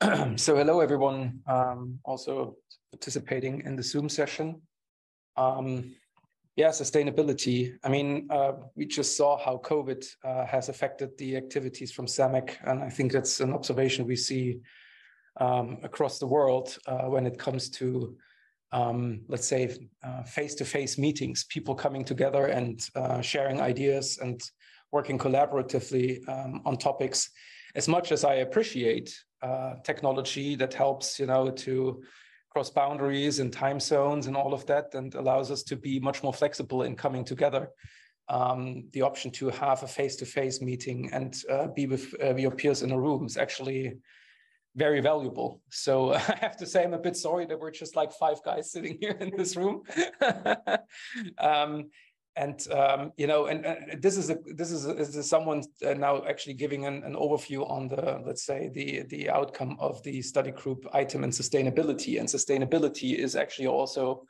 so hello everyone, um, also participating in the Zoom session. Um, yeah, sustainability. I mean, uh, we just saw how COVID uh, has affected the activities from SAMEC, and I think that's an observation we see um, across the world uh, when it comes to, um, let's say, uh, face-to-face -face meetings, people coming together and uh, sharing ideas and working collaboratively um, on topics. As much as I appreciate uh, technology that helps, you know, to cross boundaries and time zones and all of that, and allows us to be much more flexible in coming together. Um, the option to have a face-to-face meeting and uh, be with uh, your peers in a room is actually very valuable. So I have to say, I'm a bit sorry that we're just like five guys sitting here in this room. um, and um, you know, and, and, this is a, this is, a, someone uh, now actually giving an, an, overview on the let's say the the outcome of the study group item and sustainability. And sustainability is actually also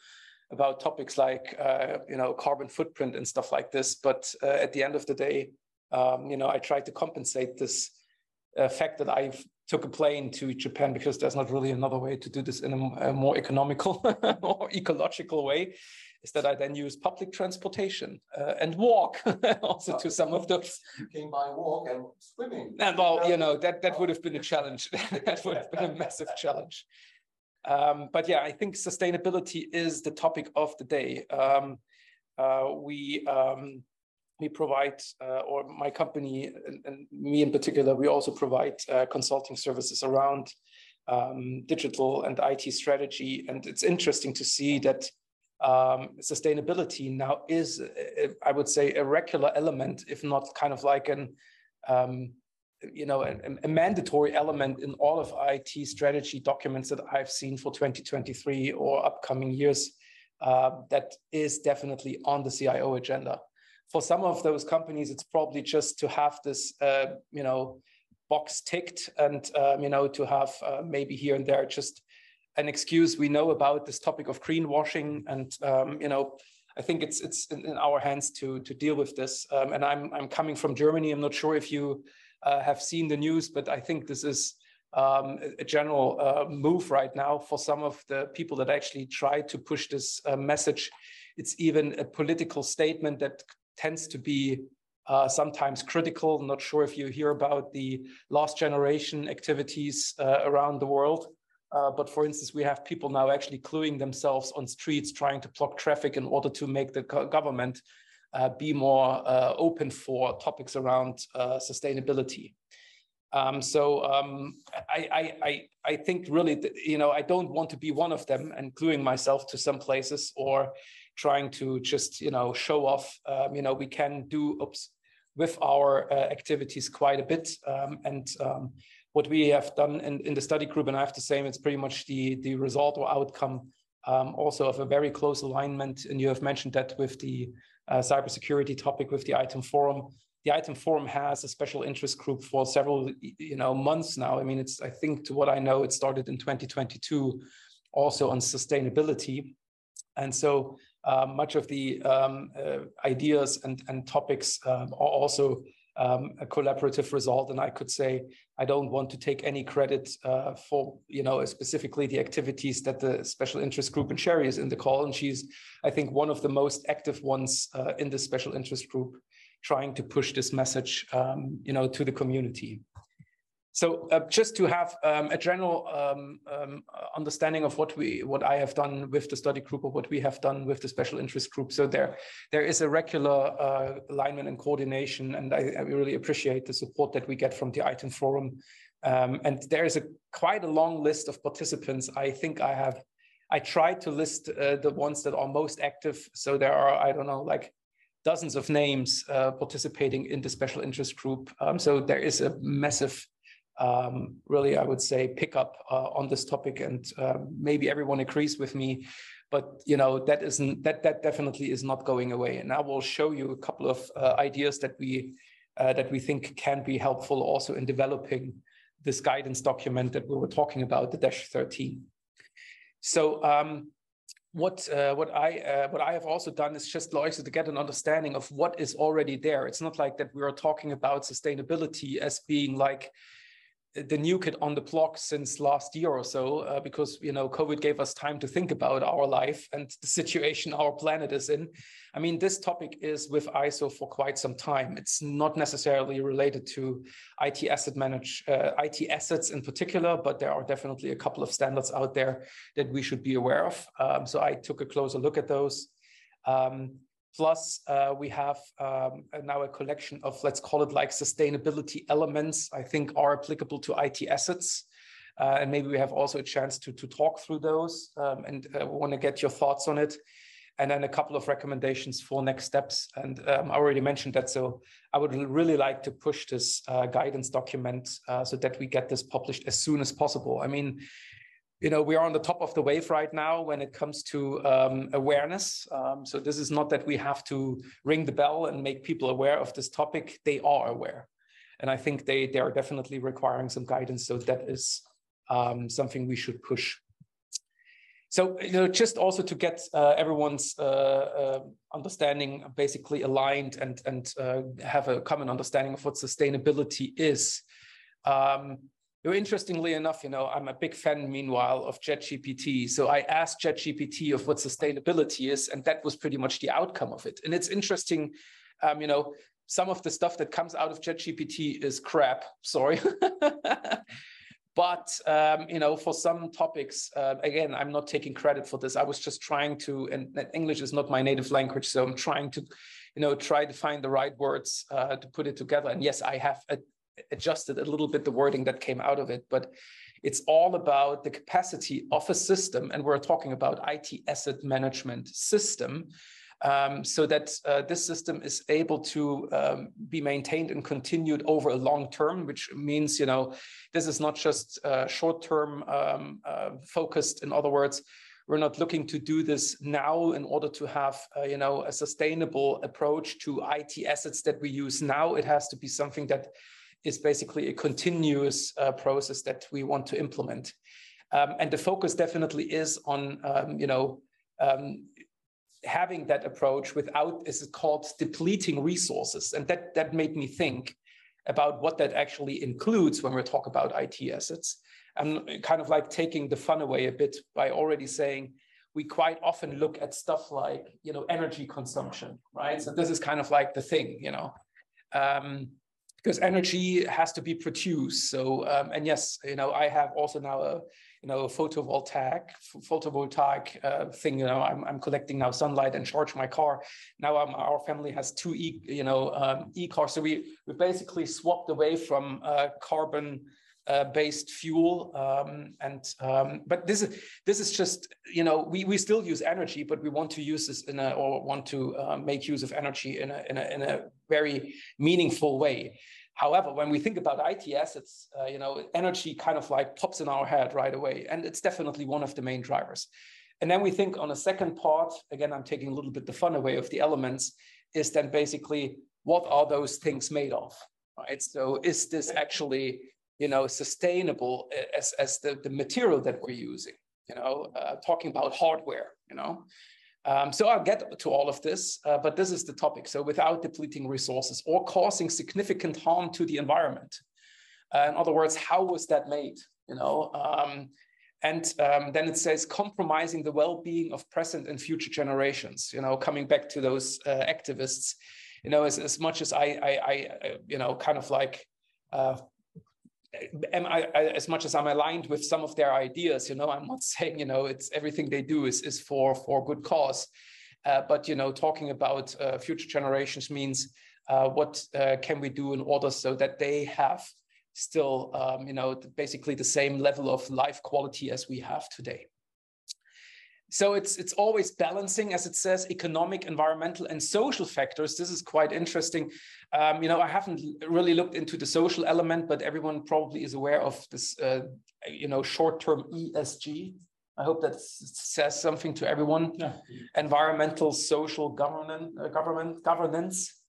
about topics like uh, you know carbon footprint and stuff like this. But uh, at the end of the day, um, you know, I try to compensate this uh, fact that I took a plane to Japan because there's not really another way to do this in a, a more economical or ecological way is that I then use public transportation uh, and walk also to some of those. You came by walk and swimming. And well, you know, that, that would have been a challenge. that would have been a massive challenge. Um, but yeah, I think sustainability is the topic of the day. Um, uh, we um, we provide, uh, or my company and, and, me in particular, we also provide uh, consulting services around um, digital and IT strategy. And it's interesting to see that um, sustainability now is, uh, I would say, a regular element, if not kind of like an, um, you know, a, a, mandatory element in all of IT strategy documents that I've seen for 2023 or upcoming years. Uh, that is definitely on the CIO agenda. For some of those companies, it's probably just to have this, uh, you know, box ticked and um, you know to have uh, maybe here and there just an excuse. We know about this topic of greenwashing, and um, you know, I think it's it's in, in, our hands to to deal with this. Um, and I'm I'm coming from Germany. I'm not sure if you uh, have seen the news, but I think this is um, a general uh, move right now for some of the people that actually try to push this uh, message. It's even a political statement that tends to be uh, sometimes critical. Not sure if you hear about the Last Generation activities uh, around the world. Uh, but for instance, we have people now actually cluing themselves on streets trying to block traffic in order to make the government uh, be more uh, open for topics around uh, sustainability. Um, so um, I, I, I, think really, that, you know, I don't want to be one of them and gluing myself to some places or trying to just, you know, show off. Um, you know, we can do oops, with our uh, activities quite a bit. Um, and um, what we have done in, in the study group, and I have to say it's pretty much the, the result or outcome um, also of a very close alignment. And you have mentioned that with the uh, cybersecurity topic with the ITAM Forum. The ITAM Forum has a special interest group for several you know months now. I mean, it's I think to what I know, it started in 2022, also on sustainability. And so uh, much of the um, uh, ideas and, and topics um, are also um, a collaborative result. And I could say I don't want to take any credit uh, for you know specifically the activities that the special interest group and Sherry is in the call, and she's I think one of the most active ones uh, in the special interest group, trying to push this message um, you know to the community. So uh, just to have um, a general um, um, understanding of what we, what I have done with the study group or what we have done with the special interest group. So there, there is a regular uh, alignment and coordination, and I, I, really appreciate the support that we get from the ITAM Forum. Um, and there is a quite a long list of participants. I think I have, I tried to list uh, the ones that are most active. So there are, I don't know, like dozens of names uh, participating in the special interest group. Um, so there is a massive um, really, I would say, pick up uh, on this topic, and uh, maybe everyone agrees with me. But you know that isn't that that definitely is not going away. And I will show you a couple of uh, ideas that we uh, that we think can be helpful also in developing this guidance document that we were talking about, the Dash 13. So um, what uh, what I uh, what I have also done is just also to get an understanding of what is already there. It's not like that we are talking about sustainability as being like the new kid on the block since last year or so uh, because you know covid gave us time to think about our life and the situation our planet is in. I mean this topic is with iso for quite some time. It's not necessarily related to it asset manage uh, it assets in particular but there are definitely a couple of standards out there that we should be aware of. Um, so i took a closer look at those. Um, Plus, uh, we have um, now a collection of, let's call it like sustainability elements, I think are applicable to IT assets. Uh, and maybe we have also a chance to, to talk through those um, and uh, want to get your thoughts on it. And then a couple of recommendations for next steps. And um, I already mentioned that. So I would really like to push this uh, guidance document uh, so that we get this published as soon as possible. I mean, you know, we are on the top of the wave right now when it comes to um, awareness. Um, so this is not that we have to ring the bell and make people aware of this topic. They are aware. And I think they, they are definitely requiring some guidance. So that is um, something we should push. So, you know, just also to get uh, everyone's uh, uh, understanding basically aligned and, and uh, have a common understanding of what sustainability is. Um, interestingly enough, you know, I'm a big fan, meanwhile, of ChatGPT. So I asked ChatGPT of what sustainability is, and that was pretty much the outcome of it. And it's interesting, um, you know, some of the stuff that comes out of ChatGPT is crap. Sorry. but um, you know for some topics uh, again i'm not taking credit for this i was just trying to and english is not my native language so i'm trying to you know try to find the right words uh, to put it together and yes i have a, adjusted a little bit the wording that came out of it, but it's all about the capacity of a system, and we're talking about IT asset management system, um, so that uh, this system is able to um, be maintained and continued over a long term, which means you know this is not just uh, short term um, uh, focused. In other words, we're not looking to do this now in order to have uh, you know a sustainable approach to IT assets that we use now. It has to be something that is basically a continuous uh, process that we want to implement. Um, and the focus definitely is on, um, you know, um, having that approach without, is it called, depleting resources. And that, that made me think about what that actually includes when we talk about IT assets. I'm kind of like taking the fun away a bit by already saying, we quite often look at stuff like, you know, energy consumption, right? So this is kind of like the thing, you know. Um, because energy has to be produced. So, um, and yes, you know, I have also now a, you know, a photovoltaic, photovoltaic uh, thing. You know, I'm, I'm collecting now sunlight and charge my car. Now um, our family has two e, you know, um, e-cars. So we we basically swapped away from uh, carbon. Uh, based fuel um, and um, but this is this is just you know we, we still use energy but we want to use this in a or want to uh, make use of energy in a, in a in a very meaningful way However, when we think about IT assets, uh, you know, energy kind of like pops in our head right away, and it's definitely one of the main drivers. And then we think on a second part, again, I'm taking a little bit the fun away of the elements, is then basically what are those things made of, right? So is this actually, you know, sustainable as, as the, the material that we're using, you know, uh, talking about hardware, you know, um, so I'll get to all of this, uh, but this is the topic. So without depleting resources or causing significant harm to the environment. Uh, in other words, how was that made? You know, um, and um, then it says compromising the well-being of present and future generations. You know, coming back to those uh, activists. You know, as, as much as I, I, I, you know, kind of like uh, am I, as much as I'm aligned with some of their ideas, you know, I'm not saying, you know, it's everything they do is, is for, for good cause. Uh, but, you know, talking about uh, future generations means uh, what uh, can we do in order so that they have still, um, you know, basically the same level of life quality as we have today. So it's it's always balancing, as it says, economic, environmental, and social factors. This is quite interesting. Um, you know, I haven't really looked into the social element, but everyone probably is aware of this. Uh, you know, short-term ESG. I hope that says something to everyone. Yeah. Environmental, social, governance, uh, government governance.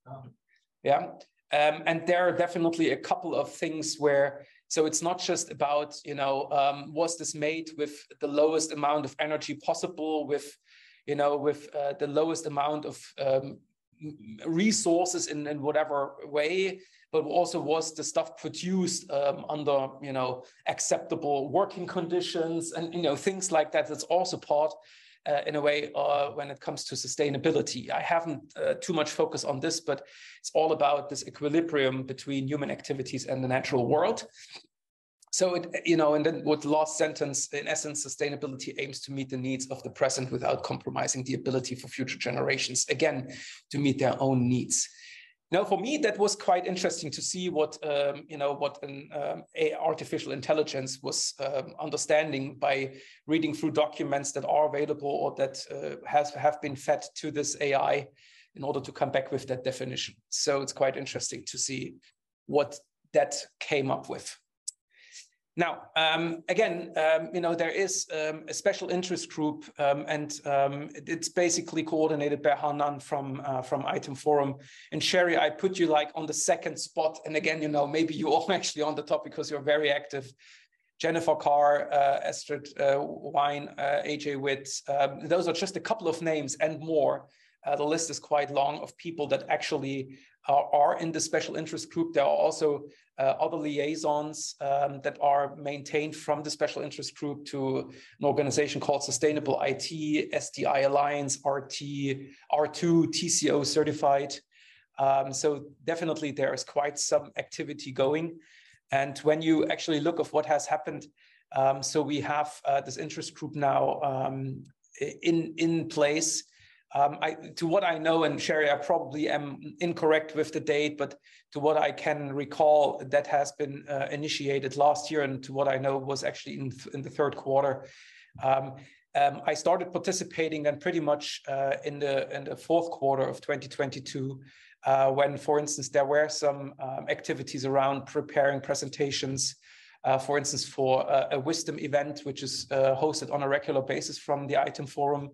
Yeah, um, and there are definitely a couple of things where so it's not just about, you know, um, was this made with the lowest amount of energy possible, with, you know, with uh, the lowest amount of um, resources in, in whatever way, but also was the stuff produced um, under you know acceptable working conditions and you know things like that. That's also part. Uh, in a way, uh, when it comes to sustainability, I haven't uh, too much focus on this, but it's all about this equilibrium between human activities and the natural world. So it, you know, and then with the last sentence, in essence, sustainability aims to meet the needs of the present without compromising the ability for future generations, again, to meet their own needs. Now, for me, that was quite interesting to see what um, you know what an um, artificial intelligence was um, understanding by reading through documents that are available or that uh, has have been fed to this AI in order to come back with that definition. So it's quite interesting to see what that came up with. Now, um, again, um, you know, there is um, a special interest group, um, and um, it's basically coordinated by Hanan from uh, from ITAM Forum. And Sherry, I put you like on the second spot. And again, you know, maybe you are actually on the top because you're very active. Jennifer Carr, uh, Astrid uh, Wine, uh, AJ Witt. Um, those are just a couple of names and more. Uh, the list is quite long of people that actually are, are in the special interest group. There are also uh, other liaisons um, that are maintained from the special interest group to an organization called Sustainable IT, SDI Alliance, RT, R2, TCO certified. Um, so definitely there is quite some activity going. And when you actually look of what has happened, um, so we have uh, this interest group now um, in, in place um, I, to what I know, and Sherry, I probably am incorrect with the date, but to what I can recall, that has been uh, initiated last year, and to what I know was actually in, in the third quarter. Um, um, I started participating then pretty much uh, in the in the fourth quarter of 2022, uh, when, for instance, there were some um, activities around preparing presentations. Uh, for instance, for a, a, wisdom event, which is uh, hosted on a regular basis from the ITAM Forum,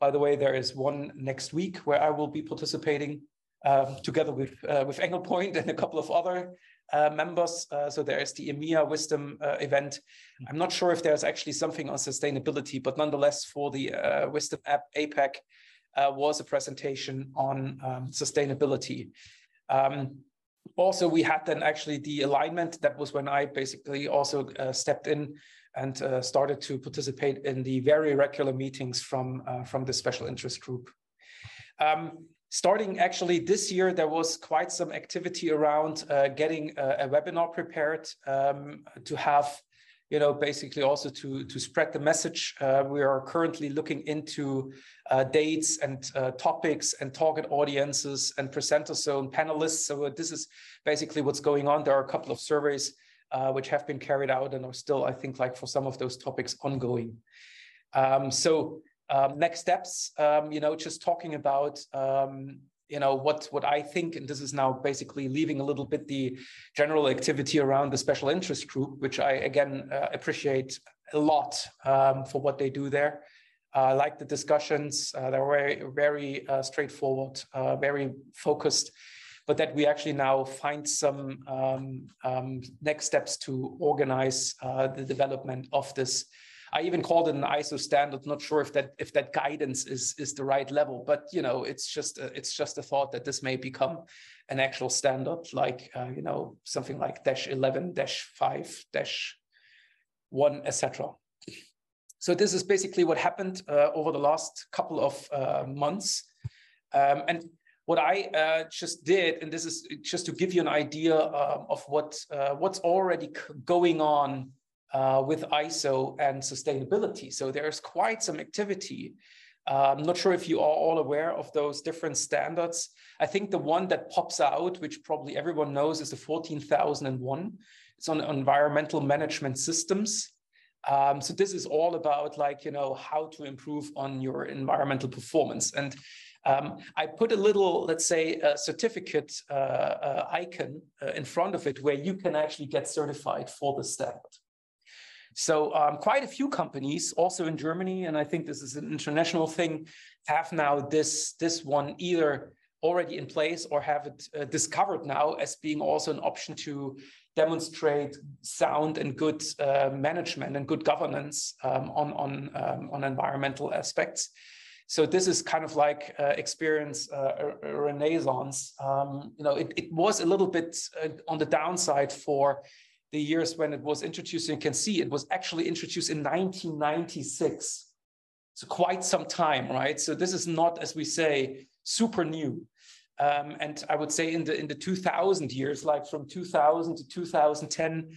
by the way, there is one next week where I will be participating um, together with, uh, with Anglepoint and a couple of other uh, members. Uh, so there is the EMEA Wisdom uh, event. I'm not sure if there's actually something on sustainability, but nonetheless, for the uh, Wisdom app APAC uh, was a presentation on um, sustainability. Um, also, we had then actually the alignment. That was when I basically also stepped in and uh, started to participate in the very regular meetings from, uh, from the special interest group. Um, starting actually this year, there was quite some activity around uh, getting a, a, webinar prepared um, to have, you know, basically also to, to spread the message. Uh, we are currently looking into uh, dates and uh, topics and target audiences and presenters, so panelists. So this is basically what's going on. There are a couple of surveys uh, which have been carried out and are still, I think, like for some of those topics ongoing. Um, so um, next steps, um, you know, just talking about, um, you know, what what I think, and this is now basically leaving a little bit the general activity around the special interest group, which I again uh, appreciate a lot um, for what they do there. Uh, I uh, like the discussions; uh, they're very very straightforward, very focused but that we actually now find some um, um, next steps to organize uh, the development of this. I even called it an ISO standard. Not sure if that if that guidance is is the right level, but you know, it's just a, it's just a thought that this may become an actual standard, like uh, you know something like dash eleven, dash five, dash one, etc. So this is basically what happened uh, over the last couple of uh, months. Um, and what I uh, just did, and this is just to give you an idea um, of what uh, what's already going on uh, with ISO and sustainability. So there's quite some activity. I'm not sure if you are all aware of those different standards. I think the one that pops out, which probably everyone knows, is the 14001. It's on environmental management systems. Um, so this is all about like, you know, how to improve on your environmental performance. And um, I put a little, let's say, certificate uh, uh, icon uh, in front of it where you can actually get certified for the standard. So um, quite a few companies, also in Germany, and I think this is an international thing, have now this, this one either already in place or have it uh, discovered now as being also an option to demonstrate sound and good uh, management and good governance um, on, on, um, on environmental aspects. So this is kind of like uh, experience uh, a, renaissance. Um, you know, it, it was a little bit uh, on the downside for the years when it was introduced. You can see it was actually introduced in 1996. So quite some time, right? So this is not, as we say, super new. Um, and I would say in the in the 2000 years, like from 2000 to 2010,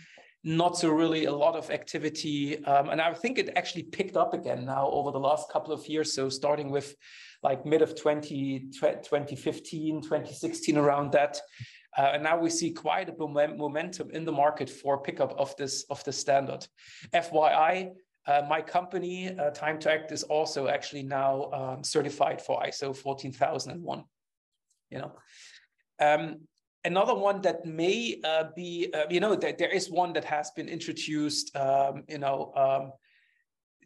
not so really a lot of activity. Um, and I think it actually picked up again now over the last couple of years. So starting with like mid of 20, 2015, 2016, around that. Uh, and now we see quite a momentum in the market for pickup of this of the standard. FYI, uh, my company, uh, Time to Act, is also actually now um, certified for ISO 14001. You know, um, another one that may uh, be, uh, you know, that there is one that has been introduced, um, you know, um,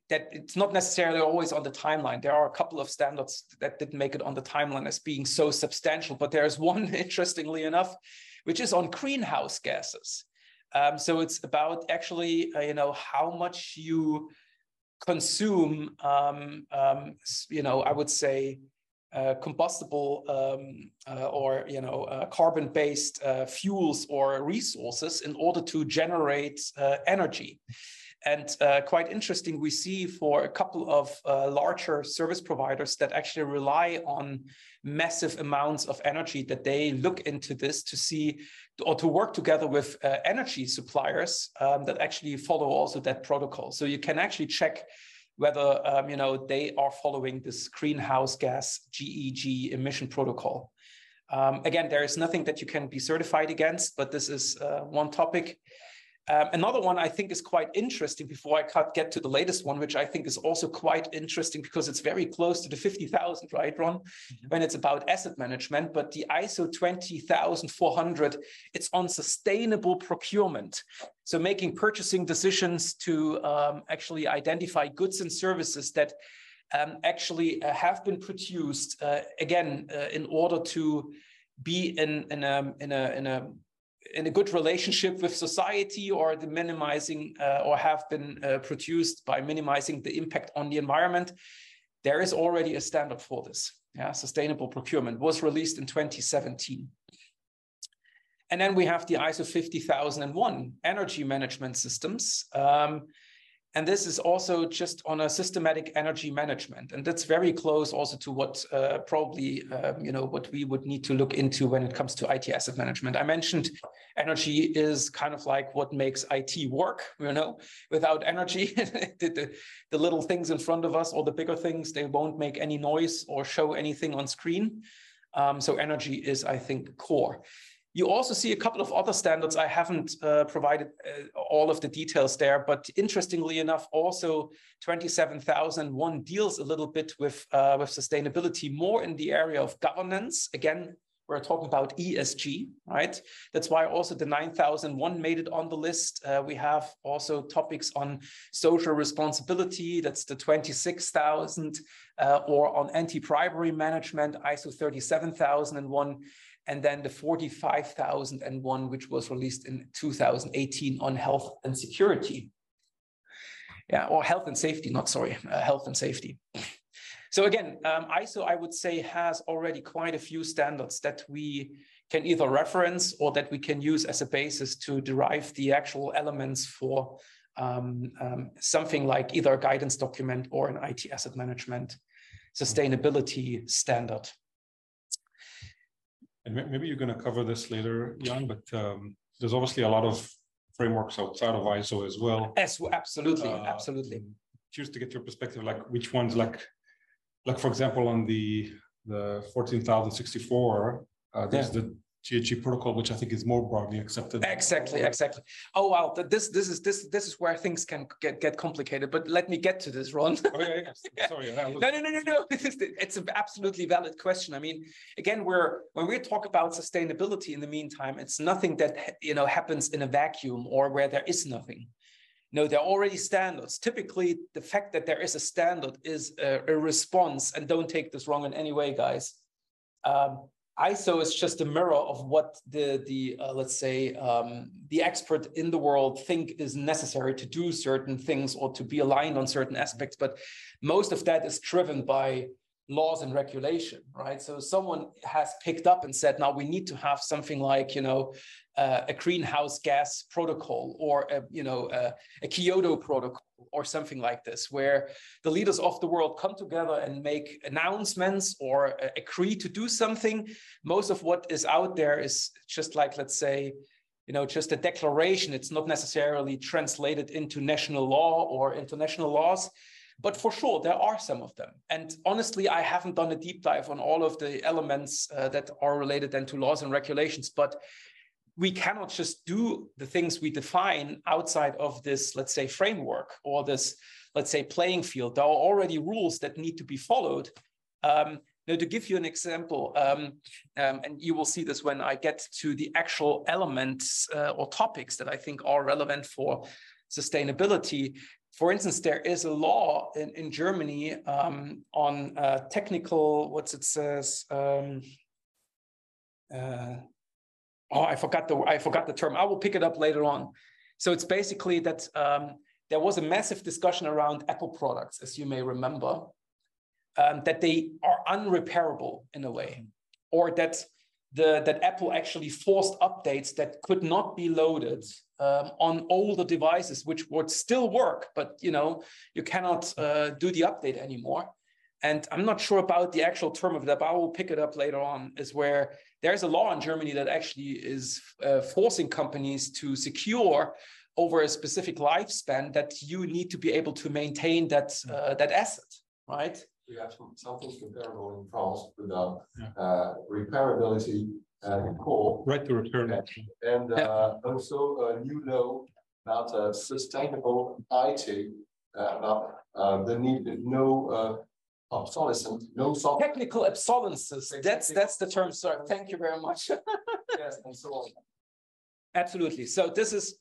that it's not necessarily always on the timeline. There are a couple of standards that didn't make it on the timeline as being so substantial, but there's one, interestingly enough, which is on greenhouse gases. Um, so it's about actually, uh, you know, how much you consume, um, um, you know, I would say uh, combustible um, uh, or you know uh, carbon-based uh, fuels or resources in order to generate uh, energy. And uh, quite interesting, we see for a couple of larger service providers that actually rely on massive amounts of energy that they look into this to see or to work together with energy suppliers um, that actually follow also that protocol. So you can actually check whether um, you know they are following this greenhouse gas GHG emission protocol. Um, again, there is nothing that you can be certified against, but this is uh, one topic. Um, another one I think is quite interesting before I get to the latest one, which I think is also quite interesting because it's very close to the 50,000, right, Ron? Mm-hmm. When it's about asset management, but the ISO 20400, it's on sustainable procurement. So making purchasing decisions to um, actually identify goods and services that um, actually uh, have been produced, uh, again, uh, in order to be in, in, a, in, a, in a in a good relationship with society or the minimizing uh, or have been uh, produced by minimizing the impact on the environment there is already a standard for this. Yeah sustainable procurement was released in 2017 and then we have the iso 50001 energy management systems um, and this is also just on a systematic energy management. And that's very close also to what uh, probably, um, you know, what we would need to look into when it comes to IT asset management. I mentioned energy is kind of like what makes IT work, you know, without energy, the, the, the little things in front of us or the bigger things, they won't make any noise or show anything on screen. Um, so energy is, I think, core. You also see a couple of other standards. I haven't uh, provided uh, all of the details there, but interestingly enough, also 27001 deals a little bit with, uh, with sustainability more in the area of governance. Again, we're talking about ESG, right? That's why also the 9001 made it on the list. Uh, we have also topics on social responsibility, that's the 26,000, uh, or on anti-bribery management, ISO 37001 and then the 45,001, which was released in 2018 on health and security. Yeah, or health and safety, not sorry, uh, health and safety. So again, um, ISO, I would say, has already quite a few standards that we can either reference or that we can use as a basis to derive the actual elements for um, um, something like either a guidance document or an IT asset management sustainability standard. And maybe you're going to cover this later, Jan, but um, there's obviously a lot of frameworks outside of ISO as well. Yes, absolutely, uh, absolutely. Just to get your perspective, like which ones, like, like for example, on the the 14,064, uh, there's yeah. the GHG protocol, which I think is more broadly accepted. Exactly, exactly. Oh wow, this this is this this is where things can get get complicated. But let me get to this, Ron. oh yeah, yeah. sorry. no, no, no, no, no. it's an absolutely valid question. I mean, again, we're when we talk about sustainability in the meantime, it's nothing that you know happens in a vacuum or where there is nothing. No, there are already standards. Typically, the fact that there is a standard is a, a response, and don't take this wrong in any way, guys. Um, ISO is just a mirror of what the the uh, let's say um, the expert in the world think is necessary to do certain things or to be aligned on certain aspects. But most of that is driven by laws and regulation, right? So someone has picked up and said, now we need to have something like, you know, uh, a greenhouse gas protocol or a, you know, a, a Kyoto protocol or something like this, where the leaders of the world come together and make announcements or uh, agree to do something. Most of what is out there is just like, let's say, you know, just a declaration. It's not necessarily translated into national law or international laws. But for sure, there are some of them. And honestly, I haven't done a deep dive on all of the elements uh, that are related then to laws and regulations. But we cannot just do the things we define outside of this, let's say, framework or this, let's say, playing field. There are already rules that need to be followed. Um, now, to give you an example, um, um, and you will see this when I get to the actual elements uh, or topics that I think are relevant for sustainability for instance, there is a law in, in Germany um, on uh, technical, what's it says? Um, uh, oh, I forgot the I forgot the term. I will pick it up later on. So it's basically that um, there was a massive discussion around Apple products, as you may remember, um, that they are unrepairable in a way, or that the that Apple actually forced updates that could not be loaded um, on older devices, which would still work, but you know you cannot uh, do the update anymore. And I'm not sure about the actual term of that, but I will pick it up later on. Is where there's a law in Germany that actually is uh, forcing companies to secure over a specific lifespan that you need to be able to maintain that uh, that asset, right? We have something comparable in France with the uh, repairability uh, core. Right to return. And, and uh, also a new law about uh, sustainable IT, uh, about uh, the need no uh, obsolescence, no soft Technical obsolescence. That's that's the term, sir. Thank you very much. yes, and so on. Absolutely. So this is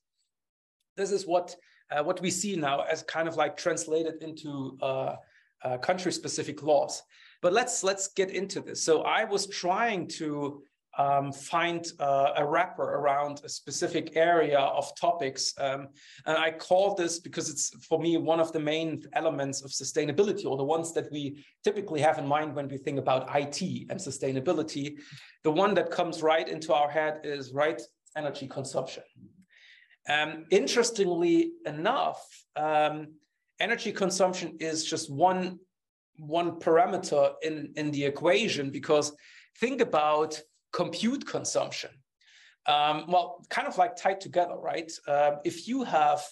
this is what uh, what we see now as kind of like translated into uh, uh, country-specific laws. But let's let's get into this. So I was trying to um, find uh, a wrapper around a specific area of topics. Um, and I call this because it's for me one of the main elements of sustainability, or the ones that we typically have in mind when we think about IT and sustainability. The one that comes right into our head is right energy consumption. Um, interestingly enough, um, energy consumption is just one one parameter in, in the equation because think about compute consumption. Um, well, kind of like tied together, right? Um, if you have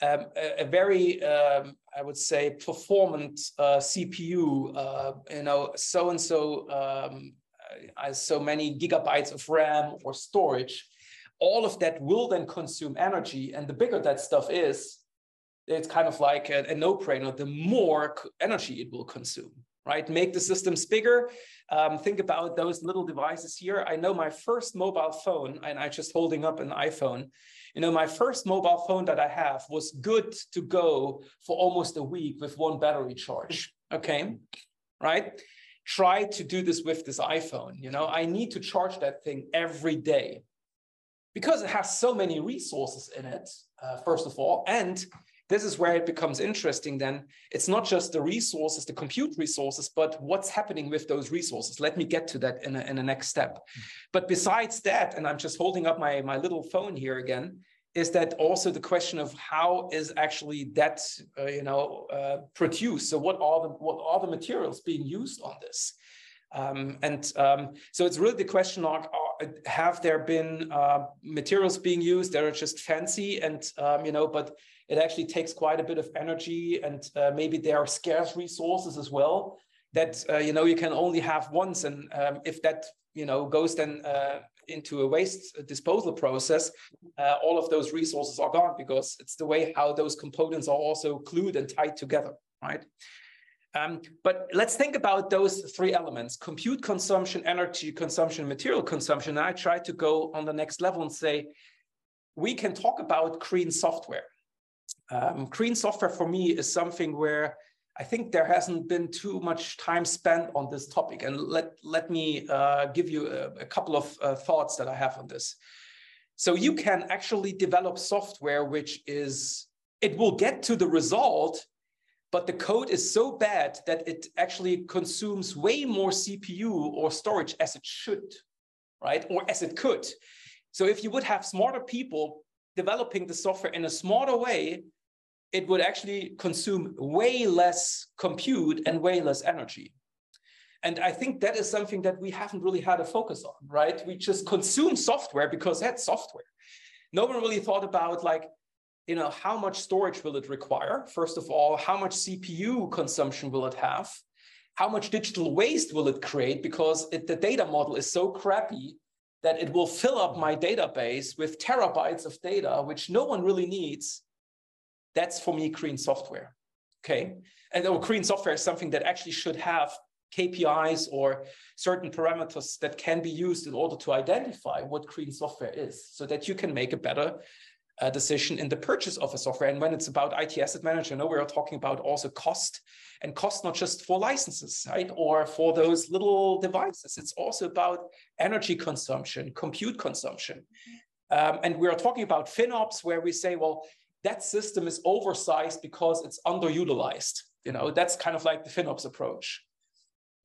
um, a, a, very, um, I would say, performant uh, CPU, uh, you know, so and so, so many gigabytes of RAM or storage, all of that will then consume energy. And the bigger that stuff is, it's kind of like a, a no-brainer. The more energy it will consume right? Make the systems bigger. Um, think about those little devices here. I know my first mobile phone, and I'm just holding up an iPhone. You know, my first mobile phone that I have was good to go for almost a week with one battery charge. Okay, right? Try to do this with this iPhone. You know, I need to charge that thing every day because it has so many resources in it, uh, first of all, and this is where it becomes interesting then. It's not just the resources, the compute resources, but what's happening with those resources. Let me get to that in a, in the next step. But besides that, and I'm just holding up my, my little phone here again, is that also the question of how is actually that uh, you know uh, produced? So what are the what are the materials being used on this? Um, and um, so it's really the question of uh, have there been uh, materials being used that are just fancy and um, you know, but it actually takes quite a bit of energy and uh, maybe there are scarce resources as well that uh, you know you can only have once. And um, if that you know goes then uh, into a waste disposal process uh, all of those resources are gone because it's the way how those components are also glued and tied together right? Um, but let's think about those three elements compute consumption energy consumption material consumption. And i try to go on the next level and say we can talk about green software um, green software for me is something where I think there hasn't been too much time spent on this topic. And let, let me uh, give you a, a couple of uh, thoughts that I have on this. So you can actually develop software which is, it will get to the result but the code is so bad that it actually consumes way more CPU or storage as it should, right? Or as it could. So if you would have smarter people developing the software in a smarter way, it would actually consume way less compute and way less energy. And I think that is something that we haven't really had a focus on, right? We just consume software because that's software. No one really thought about like, you know, how much storage will it require? First of all, how much CPU consumption will it have? How much digital waste will it create? Because it, the data model is so crappy that it will fill up my database with terabytes of data, which no one really needs. That's for me green software. Okay. And oh, green software is something that actually should have KPIs or certain parameters that can be used in order to identify what green software is so that you can make a better uh, decision in the purchase of a software. And when it's about IT asset manager, know we are talking about also cost and cost not just for licenses, right? Or for those little devices. It's also about energy consumption, compute consumption. Um, and we are talking about FinOps where we say, well, that system is oversized because it's underutilized. You know, that's kind of like the FinOps approach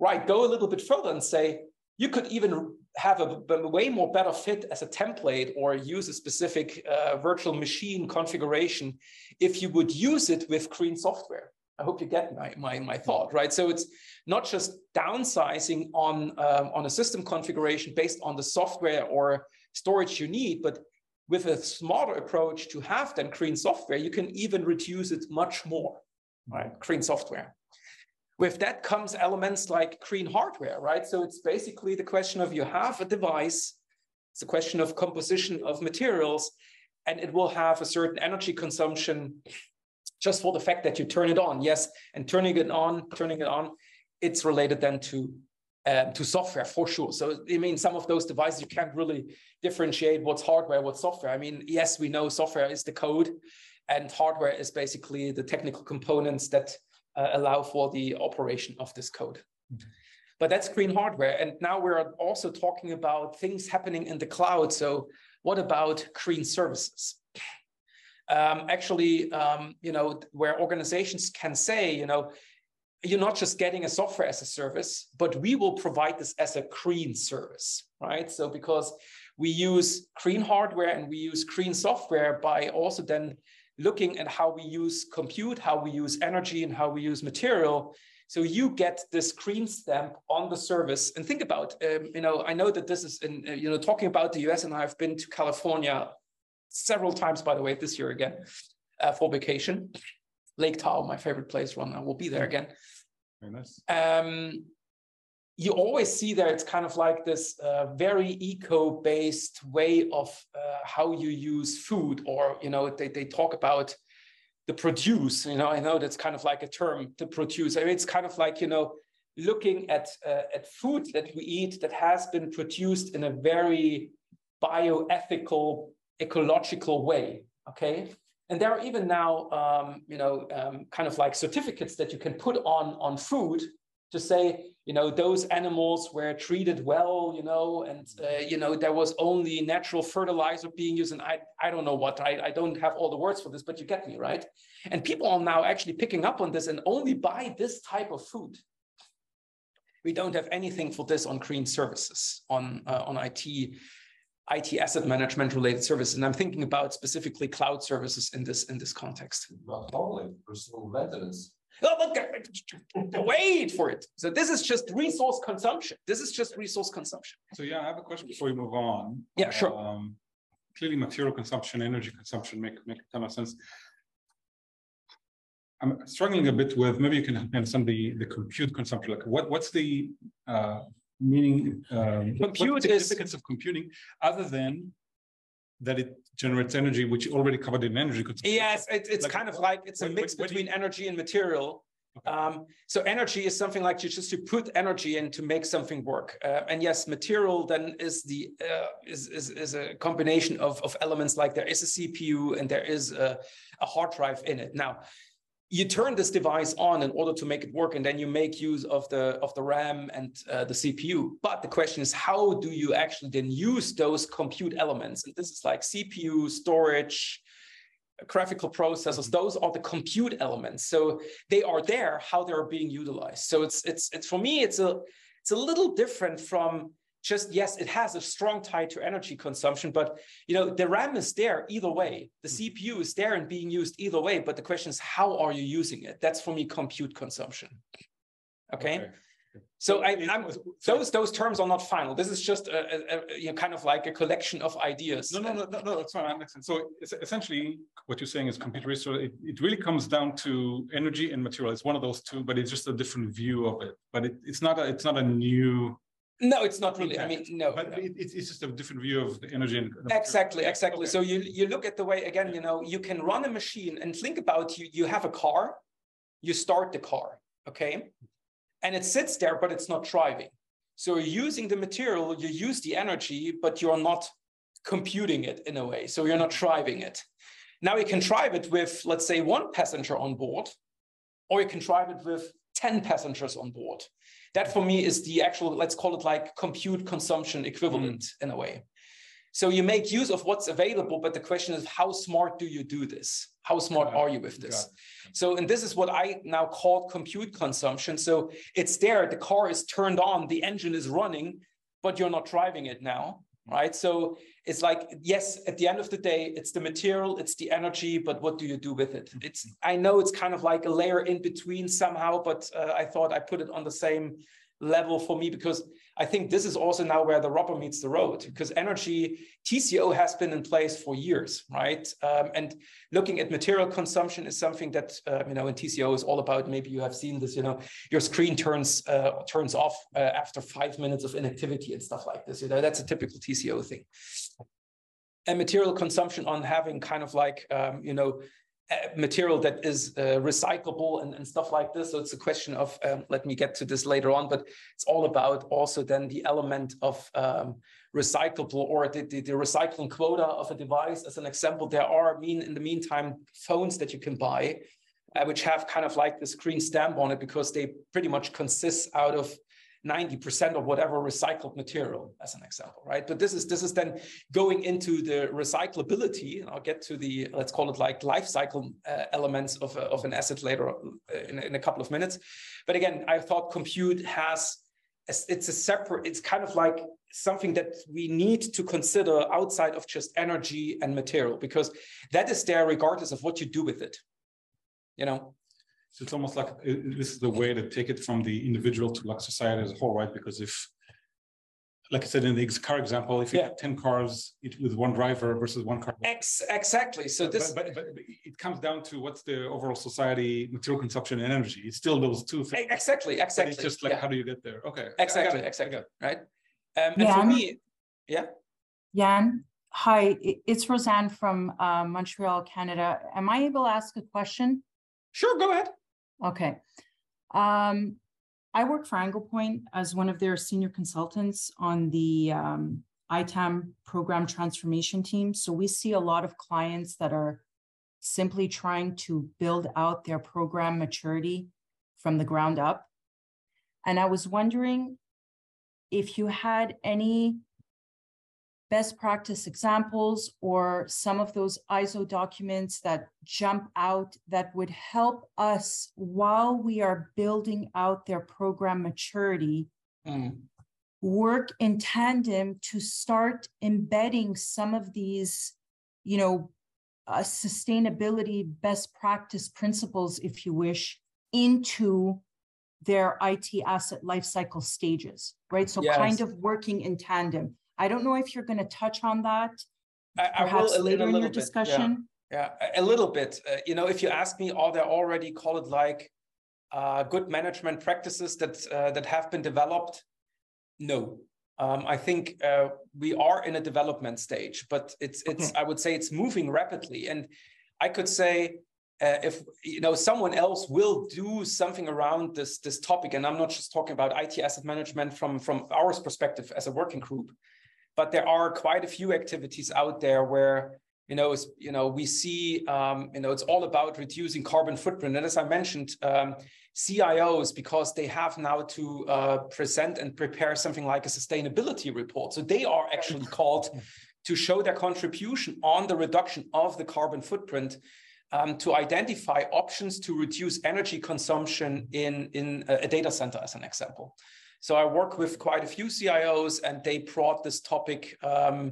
right, go a little bit further and say, you could even have a, a way more better fit as a template or use a specific uh, virtual machine configuration if you would use it with green software. I hope you get my, my, my thought, right? So it's not just downsizing on, um, on a system configuration based on the software or storage you need, but with a smarter approach to have than green software, you can even reduce it much more, right? Green software. With that comes elements like green hardware, right? So it's basically the question of you have a device, it's a question of composition of materials, and it will have a certain energy consumption just for the fact that you turn it on. Yes, and turning it on, turning it on, it's related then to um, to software for sure. So I mean, some of those devices you can't really differentiate what's hardware, what's software. I mean, yes, we know software is the code, and hardware is basically the technical components that uh, allow for the operation of this code. Mm-hmm. But that's green hardware. And now we're also talking about things happening in the cloud. So what about green services? Um, actually, um, you know, where organizations can say, you know, you're not just getting a software as a service, but we will provide this as a green service, right? So because we use green hardware and we use green software by also then looking at how we use compute, how we use energy, and how we use material. So you get this green stamp on the service. And think about, um, you know, I know that this is, in, uh, you know, talking about the US, and I've been to California several times, by the way, this year again uh, for vacation. Lake Tahoe, my favorite place, Ron. I will be there again. Very nice. Um, you always see that it's kind of like this uh, very eco-based way of uh, how you use food or you know they, they talk about the produce you know i know that's kind of like a term to produce I mean, it's kind of like you know looking at uh, at food that we eat that has been produced in a very bioethical ecological way okay and there are even now um, you know um, kind of like certificates that you can put on on food to say you know those animals were treated well you know and uh, you know there was only natural fertilizer being used. And i i don't know what I, I don't have all the words for this but you get me right? And people are now actually picking up on this and only buy this type of food. We don't have anything for this on green services on uh, on it IT asset management related services, and I'm thinking about specifically cloud services in this in this context. Not only personal maintenance, Oh, wait for it. So this is just resource consumption. This is just resource consumption. So yeah, I have a question before we move on. Yeah, sure. Um, clearly, material consumption, energy consumption make make a ton of sense. I'm struggling a bit with maybe you can understand the the compute consumption. Like what what's the uh, meaning? Um, compute the is significance of computing other than that it generates energy, which already covered in energy. Yes, it, it's like, kind of like it's a mix between you... energy and material. Okay. Um, so energy is something like you just to put energy in to make something work. Uh, and yes, material then is the uh, is, is, is a combination of, of elements like there is a CPU and there is a, a hard drive in it. Now, you turn this device on in order to make it work, and then you make use of the of the RAM and uh, the CPU. But the question is, how do you actually then use those compute elements? And this is like CPU, storage, graphical processors, those are the compute elements. So they are there, how they're being utilized. So it's it's it's for me, it's a it's a little different from just yes, it has a strong tie to energy consumption, but you know the RAM is there either way. The mm-hmm. CPU is there and being used either way. But the question is, how are you using it? That's for me compute consumption. Okay. okay. So I, am those those terms are not final. This is just a, a, a, you know, kind of like a collection of ideas. No, no, no, no, no that's fine. Makes sense. So essentially, what you're saying is compute resource. It, it really comes down to energy and material. It's one of those two, but it's just a different view of it. But it, it's not a it's not a new no, it's not really. I mean, no. But no. It, it's just a different view of the energy. And the exactly, exactly. Okay. So you you look at the way again. You know, you can run a machine and think about you. You have a car, you start the car, okay, and it sits there, but it's not driving. So you're using the material, you use the energy, but you're not computing it in a way. So you're not mm-hmm. driving it. Now you can drive it with, let's say, one passenger on board, or you can drive it with 10 passengers on board. That for me is the actual, let's call it like compute consumption equivalent mm. in a way. So you make use of what's available, but the question is, how smart do you do this? How smart are you with this? So, and this is what I now call compute consumption. So it's there, the car is turned on, the engine is running, but you're not driving it now, right? So it's like, yes, at the end of the day, it's the material, it's the energy, but what do you do with it? It's, I know it's kind of like a layer in between somehow, but uh, I thought I put it on the same level for me because I think this is also now where the rubber meets the road because energy TCO has been in place for years, right? Um, and looking at material consumption is something that uh, you know in TCO is all about. Maybe you have seen this. You know, your screen turns uh, turns off uh, after five minutes of inactivity and stuff like this. You know, that's a typical TCO thing. And material consumption on having kind of like um, you know material that is uh, recyclable and, and, stuff like this. So it's a question of, um, let me get to this later on, but it's all about also then the element of um, recyclable or the, the, the, recycling quota of a device. As an example, there are, mean in the meantime, phones that you can buy, uh, which have kind of like this green stamp on it because they pretty much consist out of 90% of whatever recycled material as an example right? But this is this is then going into the recyclability and i'll get to the let's call it like life cycle uh, elements of, uh, of an asset later uh, in, in a couple of minutes. But again i thought compute has it's a separate it's kind of like something that we need to consider outside of just energy and material because that is there regardless of what you do with it. You know so it's almost like this is the way to take it from the individual to like society as a whole, right? Because if, like I said in the car example, if you yeah. have 10 cars with one driver versus one car. Ex exactly. So this. But, but, but, it comes down to what's the overall society material consumption and energy. It's still those two things. Exactly. Exactly. But it's just like, yeah. how do you get there? Okay. Exactly. Exactly. Right. Um, and Jan, for me, yeah. Jan, hi, it's Roseanne from uh, Montreal, Canada. Am I able to ask a question? Sure, go ahead. Okay. Um, I work for Anglepoint as one of their senior consultants on the um, ITAM program transformation team. So we see a lot of clients that are simply trying to build out their program maturity from the ground up. And I was wondering if you had any best practice examples or some of those ISO documents that jump out that would help us while we are building out their program maturity mm. work in tandem to start embedding some of these you know uh, sustainability best practice principles if you wish into their IT asset lifecycle stages, right? So yes. kind of working in tandem. I don't know if you're going to touch on that I, perhaps I will, later in your bit, discussion. Yeah, yeah, a little bit. Uh, you know, if you ask me, are there already call it like uh, good management practices that uh, that have been developed? No, um, I think uh, we are in a development stage, but it's it's I would say it's moving rapidly, and I could say uh, if you know someone else will do something around this this topic, and I'm not just talking about IT asset management from from our perspective as a working group, but there are quite a few activities out there where you know, you know, we see, um, you know, it's all about reducing carbon footprint. And as I mentioned, um, CIOs, because they have now to uh, present and prepare something like a sustainability report. So they are actually called to show their contribution on the reduction of the carbon footprint um, to identify options to reduce energy consumption in, in a data center, as an example. So I work with quite a few CIOs, and they brought this topic um,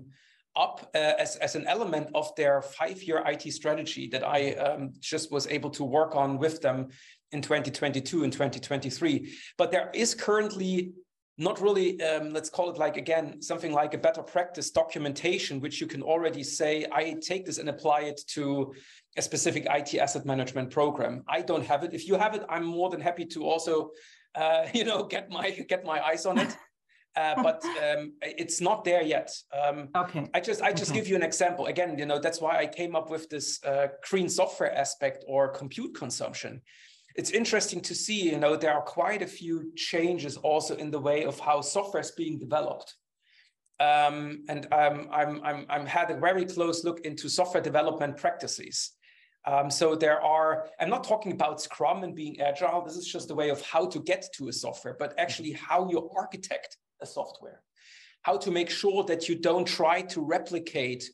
up uh, as, as an element of their five-year IT strategy that I um, just was able to work on with them in 2022 and 2023. But there is currently not really, um, let's call it like, again, something like a better practice documentation, which you can already say, I take this and apply it to a specific IT asset management program. I don't have it. If you have it, I'm more than happy to also, uh, you know, get my get my eyes on it. Uh, but um, it's not there yet. Um, okay. I just I just okay. give you an example. Again, you know that's why I came up with this uh, green software aspect or compute consumption. It's interesting to see. You know there are quite a few changes also in the way of how software is being developed. Um, and um, I'm I'm I'm had a very close look into software development practices. Um, so there are, I'm not talking about Scrum and being agile. This is just a way of how to get to a software, but actually how you architect a software, how to make sure that you don't try to replicate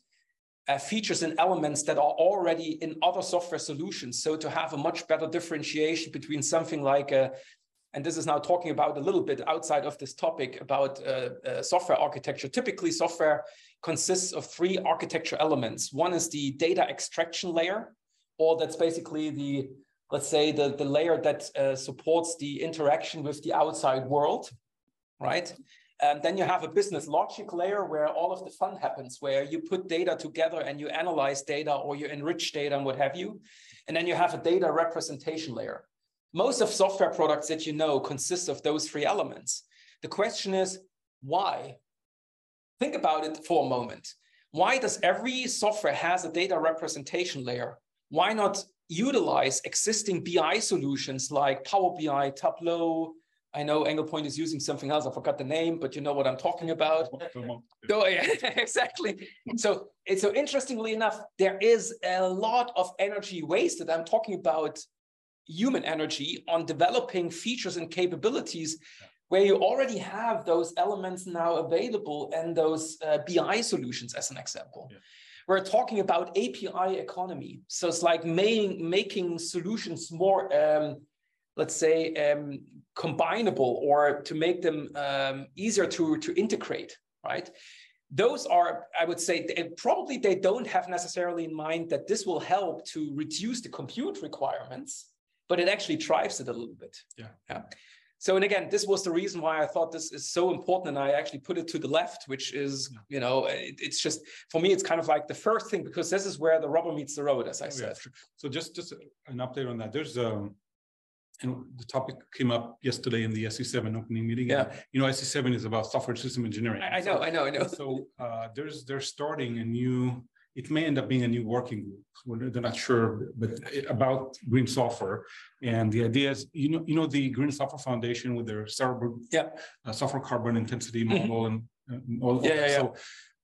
uh, features and elements that are already in other software solutions. So to have a much better differentiation between something like a, and this is now talking about a little bit outside of this topic about uh, uh, software architecture. Typically, software consists of three architecture elements. One is the data extraction layer, or that's basically the, let's say, the, the layer that uh, supports the interaction with the outside world, right? And then you have a business logic layer where all of the fun happens, where you put data together and you analyze data or you enrich data and what have you. And then you have a data representation layer. Most of software products that you know consist of those three elements. The question is, why? Think about it for a moment. Why does every software has a data representation layer? Why not utilize existing BI solutions like Power BI, Tableau, I know Anglepoint is using something else. I forgot the name, but you know what I'm talking about. oh, yeah, exactly. So, so interestingly enough, there is a lot of energy wasted. I'm talking about human energy on developing features and capabilities where you already have those elements now available and those uh, BI solutions, as an example. Yeah. We're talking about API economy. So it's like making, making solutions more um, let's say, um, combinable or to make them um, easier to, to integrate, right? Those are, I would say, probably they don't have necessarily in mind that this will help to reduce the compute requirements, but it actually drives it a little bit. Yeah. Yeah. So, and again, this was the reason why I thought this is so important. And I actually put it to the left, which is, you know, it, it's just, for me, it's kind of like the first thing, because this is where the rubber meets the road, as I oh, said. So just, just an update on that. There's, um, and the topic came up yesterday in the SC7 opening meeting. Yeah. you know, SC7 is about software system engineering. I, I know, I know, I know. So uh, there's they're starting a new. It may end up being a new working group. They're not sure, but about green software. And the idea is, you know, you know, the Green Software Foundation with their yeah. uh, software carbon intensity model mm-hmm. and, and all. Yeah, yeah, yeah. So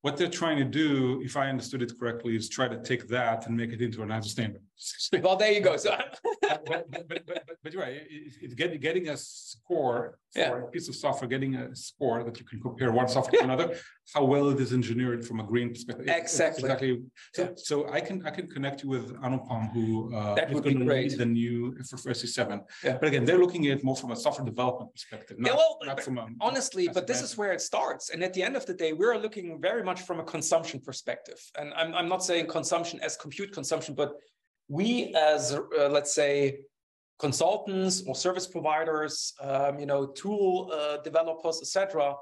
what they're trying to do, if I understood it correctly, is try to take that and make it into an ISO standard. well, there you go. So, but, but, but, but, right. It's getting, getting a score for yeah. a piece of software, getting a score that you can compare one software to another, how well it is engineered from a green perspective. Exactly. Exactly. So, so I can I can connect you with Anupam, who uh, that would be great. the new for SC7. Yeah. But again, they're looking at it more from a software development perspective, not, yeah, well, not from a honestly. But this is where it starts. And at the end of the day, we're looking very much from a consumption perspective. And I'm I'm not saying consumption as compute consumption, but we as uh, let's say consultants or service providers um, you know tool uh, developers etc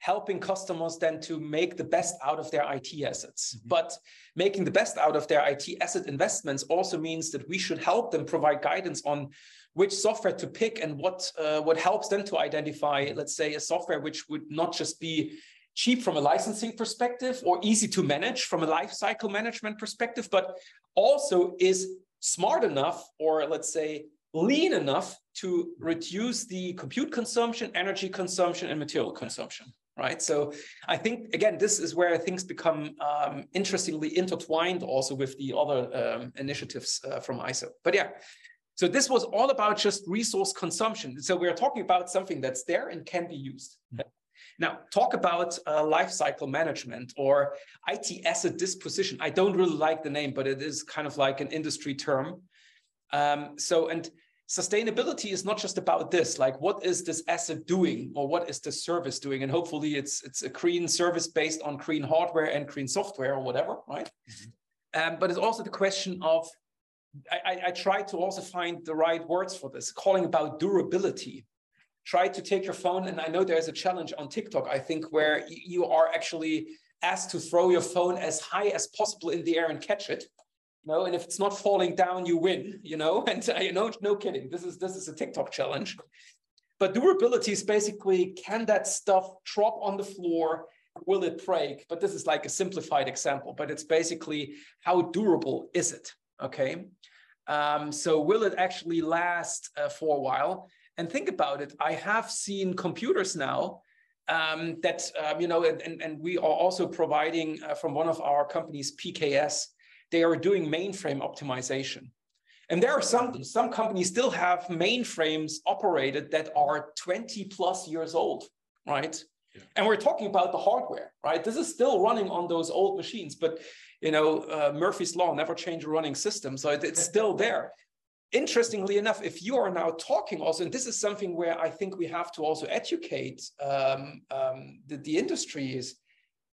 helping customers then to make the best out of their IT assets. Mm-hmm. But making the best out of their IT asset investments also means that we should help them provide guidance on which software to pick and what uh, what helps them to identify, let's say, a software which would not just be cheap from a licensing perspective or easy to manage from a lifecycle management perspective, but also is smart enough or let's say lean enough to reduce the compute consumption, energy consumption, and material consumption. Right. So I think again, this is where things become um, interestingly intertwined also with the other um, initiatives uh, from ISO. But yeah, so this was all about just resource consumption. So we're talking about something that's there and can be used. Mm -hmm. Now, talk about uh, life cycle management or IT asset disposition. I don't really like the name, but it is kind of like an industry term. Um, so, and sustainability is not just about this like what is this asset doing or what is this service doing and hopefully it's it's a green service based on green hardware and green software or whatever right mm-hmm. um, but it's also the question of I, I, I try to also find the right words for this calling about durability try to take your phone and i know there's a challenge on tiktok i think where you are actually asked to throw your phone as high as possible in the air and catch it You know, and if it's not falling down, you win, you know, and uh, you know, no kidding. This is this is a TikTok challenge. But durability is basically can that stuff drop on the floor? Will it break? But this is like a simplified example, but it's basically how durable is it? Okay. Um, so will it actually last uh, for a while? And think about it. I have seen computers now um, that, um, you know, and, and we are also providing uh, from one of our companies, PKS, they are doing mainframe optimization. And there are some, some companies still have mainframes operated that are 20 plus years old, right? Yeah. And we're talking about the hardware, right? This is still running on those old machines, but you know, uh, Murphy's law, never change a running system. So it, it's still there. Interestingly enough, if you are now talking also, and this is something where I think we have to also educate um, um, the, the industry is,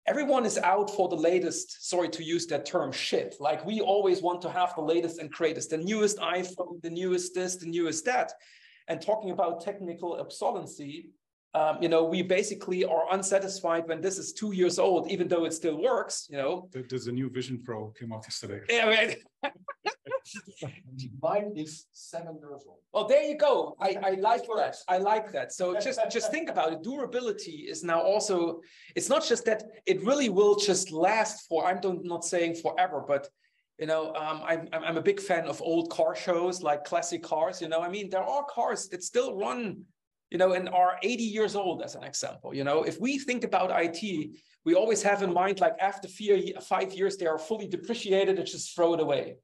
everyone is out for the latest, sorry to use that term, shit. Like we always want to have the latest and greatest, the newest iPhone, the newest this, the newest that. And talking about technical obsolescence, um, you know, we basically are unsatisfied when this is two years old, even though it still works, you know. There's a new Vision Pro came out yesterday. Yeah, right. Mine is seven years old. Well, there you go. I, I like that. I like that. So just just think about it. Durability is now also. It's not just that it really will just last for. I'm not saying forever, but you know, um, I'm I'm a big fan of old car shows like classic cars. You know, I mean, there are cars that still run. You know, and are 80 years old, as an example. You know, if we think about IT, we always have in mind like after five years they are fully depreciated, and just throw it away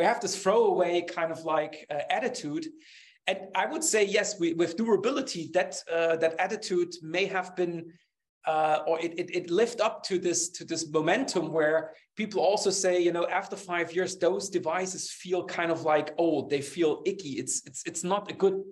we have this throwaway kind of like uh, attitude. And I would say, yes, we, with durability, that uh, that attitude may have been, uh, or it, it, it lived up to this to this momentum where people also say, you know, after five years, those devices feel kind of like old. They feel icky. It's it's it's not a good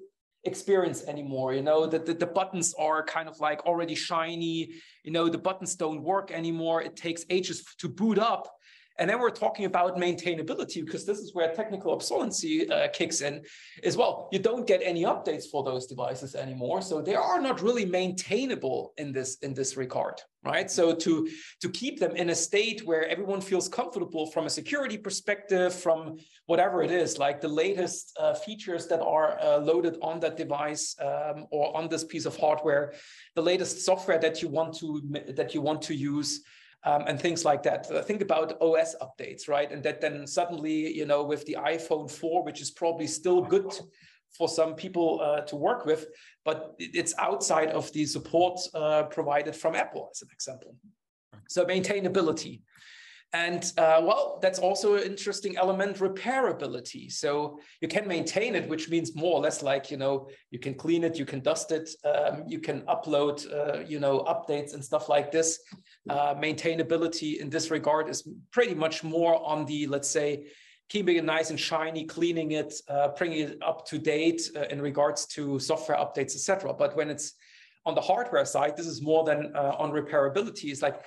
experience anymore you know? That the, the, buttons are kind of like already shiny you know? The buttons don't work anymore. It takes ages to boot up and then we're talking about maintainability because this is where technical obsolescence uh, kicks in as well. You don't get any updates for those devices anymore. So they are not really maintainable in this, in this regard, right? So to, to keep them in a state where everyone feels comfortable from a security perspective, from whatever it is, like the latest uh, features that are uh, loaded on that device um, or on this piece of hardware, the latest software that you want to, that you want to use, um, and things like that. Uh, think about OS updates, right? And that then suddenly, you know, with the iPhone 4, which is probably still good for some people uh, to work with, but it's outside of the support uh, provided from Apple, as an example. So maintainability. And uh, well, that's also an interesting element, repairability. So you can maintain it, which means more or less like, you know, you can clean it, you can dust it, um, you can upload, uh, you know, updates and stuff like this. Uh, maintainability in this regard is pretty much more on the, let's say, keeping it nice and shiny, cleaning it, uh, bringing it up to date uh, in regards to software updates, etc. But when it's on the hardware side, this is more than uh, on repairability. It's like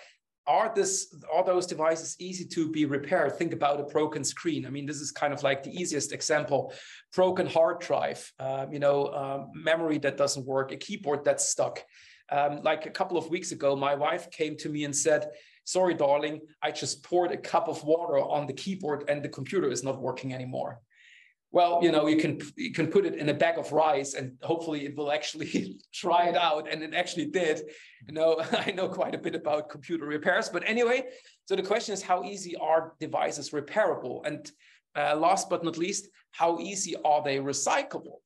are this are those devices easy to be repaired? Think about a broken screen. I mean this is kind of like the easiest example. Broken hard drive um, you know um, memory that doesn't work a keyboard that's stuck. Um, like a couple of weeks ago my wife came to me and said sorry darling i just poured a cup of water on the keyboard and the computer is not working anymore well, you know, you can you can put it in a bag of rice and hopefully it will actually try it out. And it actually did. You know, I know quite a bit about computer repairs, but anyway, so the question is how easy are devices repairable? And uh, last but not least, how easy are they recyclable?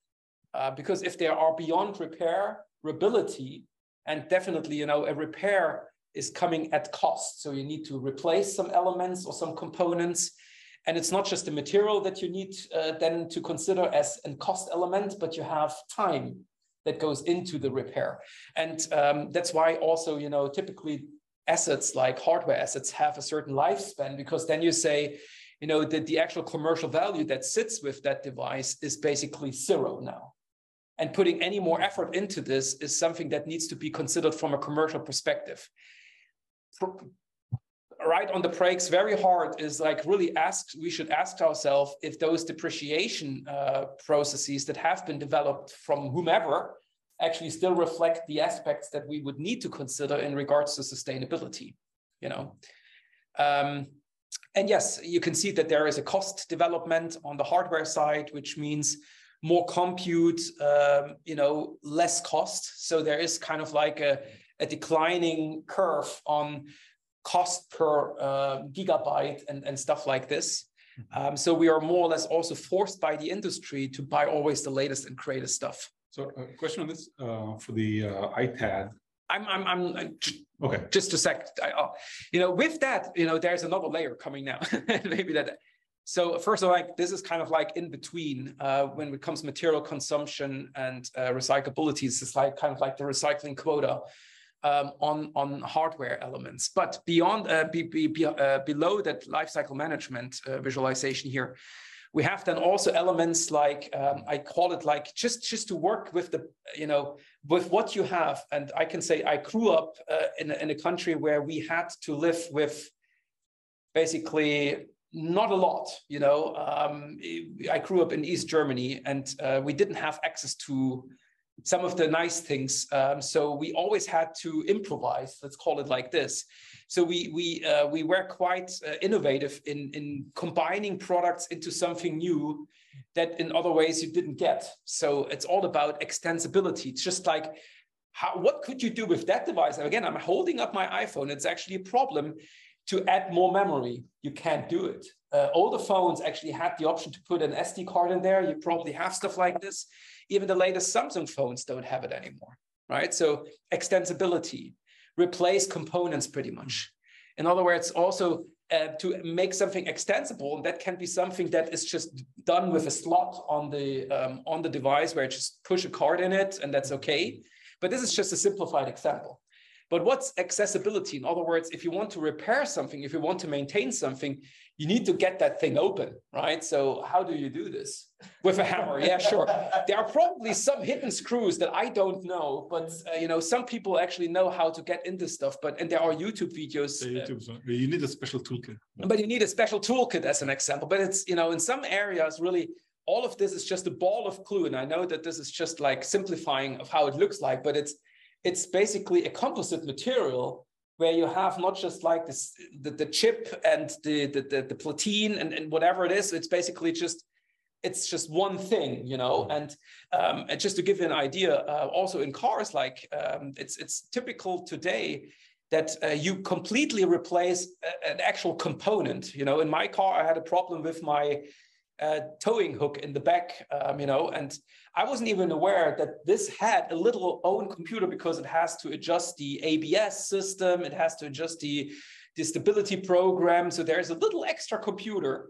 Uh, because if they are beyond repairability, and definitely, you know, a repair is coming at cost. So you need to replace some elements or some components and it's not just the material that you need uh, then to consider as a cost element, but you have time that goes into the repair. And um, that's why also, you know, typically assets like hardware assets have a certain lifespan because then you say, you know, that the actual commercial value that sits with that device is basically zero now. And putting any more effort into this is something that needs to be considered from a commercial perspective. Right on the brakes, very hard is like really ask, we should ask ourselves if those depreciation uh, processes that have been developed from whomever actually still reflect the aspects that we would need to consider in regards to sustainability, you know. Um, and yes, you can see that there is a cost development on the hardware side, which means more compute, um, you know, less cost. So there is kind of like a, a declining curve on cost per uh, gigabyte and, and stuff like this. Mm-hmm. Um, so we are more or less also forced by the industry to buy always the latest and greatest stuff. So a question on this uh, for the uh, iPad. I'm, I'm, I'm okay. Just a sec. I, uh, you know, with that, you know, there's another layer coming now. Maybe that. So first of all, like this is kind of like in between uh, when it comes material consumption and uh, recyclability. It's like kind of like the recycling quota um, on on hardware elements. But beyond, uh, be, be, uh, below that lifecycle management uh, visualization here, we have then also elements like um, I call it like just just to work with the you know with what you have. And I can say I grew up uh, in, in a country where we had to live with basically not a lot you know um, i grew up in east germany and uh, we didn't have access to some of the nice things um, so we always had to improvise let's call it like this so we we uh, we were quite uh, innovative in in combining products into something new that in other ways you didn't get. So it's all about extensibility. It's just like how, what could you do with that device? And again, I'm holding up my iPhone. It's actually a problem to add more memory. You can't do it. Uh, older phones actually had the option to put an SD card in there. You probably have stuff like this. Even the latest Samsung phones don't have it anymore, right? So extensibility, replace components pretty much. In other words, also uh, to make something extensible, that can be something that is just done with a slot on the um, on the device where you just push a card in it, and that's okay. But this is just a simplified example. But what's accessibility? In other words, if you want to repair something, if you want to maintain something, you need to get that thing open, right? So how do you do this? With a hammer, yeah, sure. There are probably some hidden screws that I don't know, but uh, you know, some people actually know how to get into stuff. But and there are YouTube videos. The YouTube, uh, you need a special toolkit. But you need a special toolkit as an example. But it's you know, in some areas, really, all of this is just a ball of glue. And I know that this is just like simplifying of how it looks like, but it's it's basically a composite material where you have not just like this the, the chip and the the, the, the platine and, and whatever it is it's basically just it's just one thing you know? And, um, and just to give you an idea uh, also in cars like um, it's it's typical today that uh, you completely replace a, an actual component you know? In my car i had a problem with my uh, towing hook in the back, um, you know, and I wasn't even aware that this had a little own computer because it has to adjust the ABS system, it has to adjust the, the stability program. So there's a little extra computer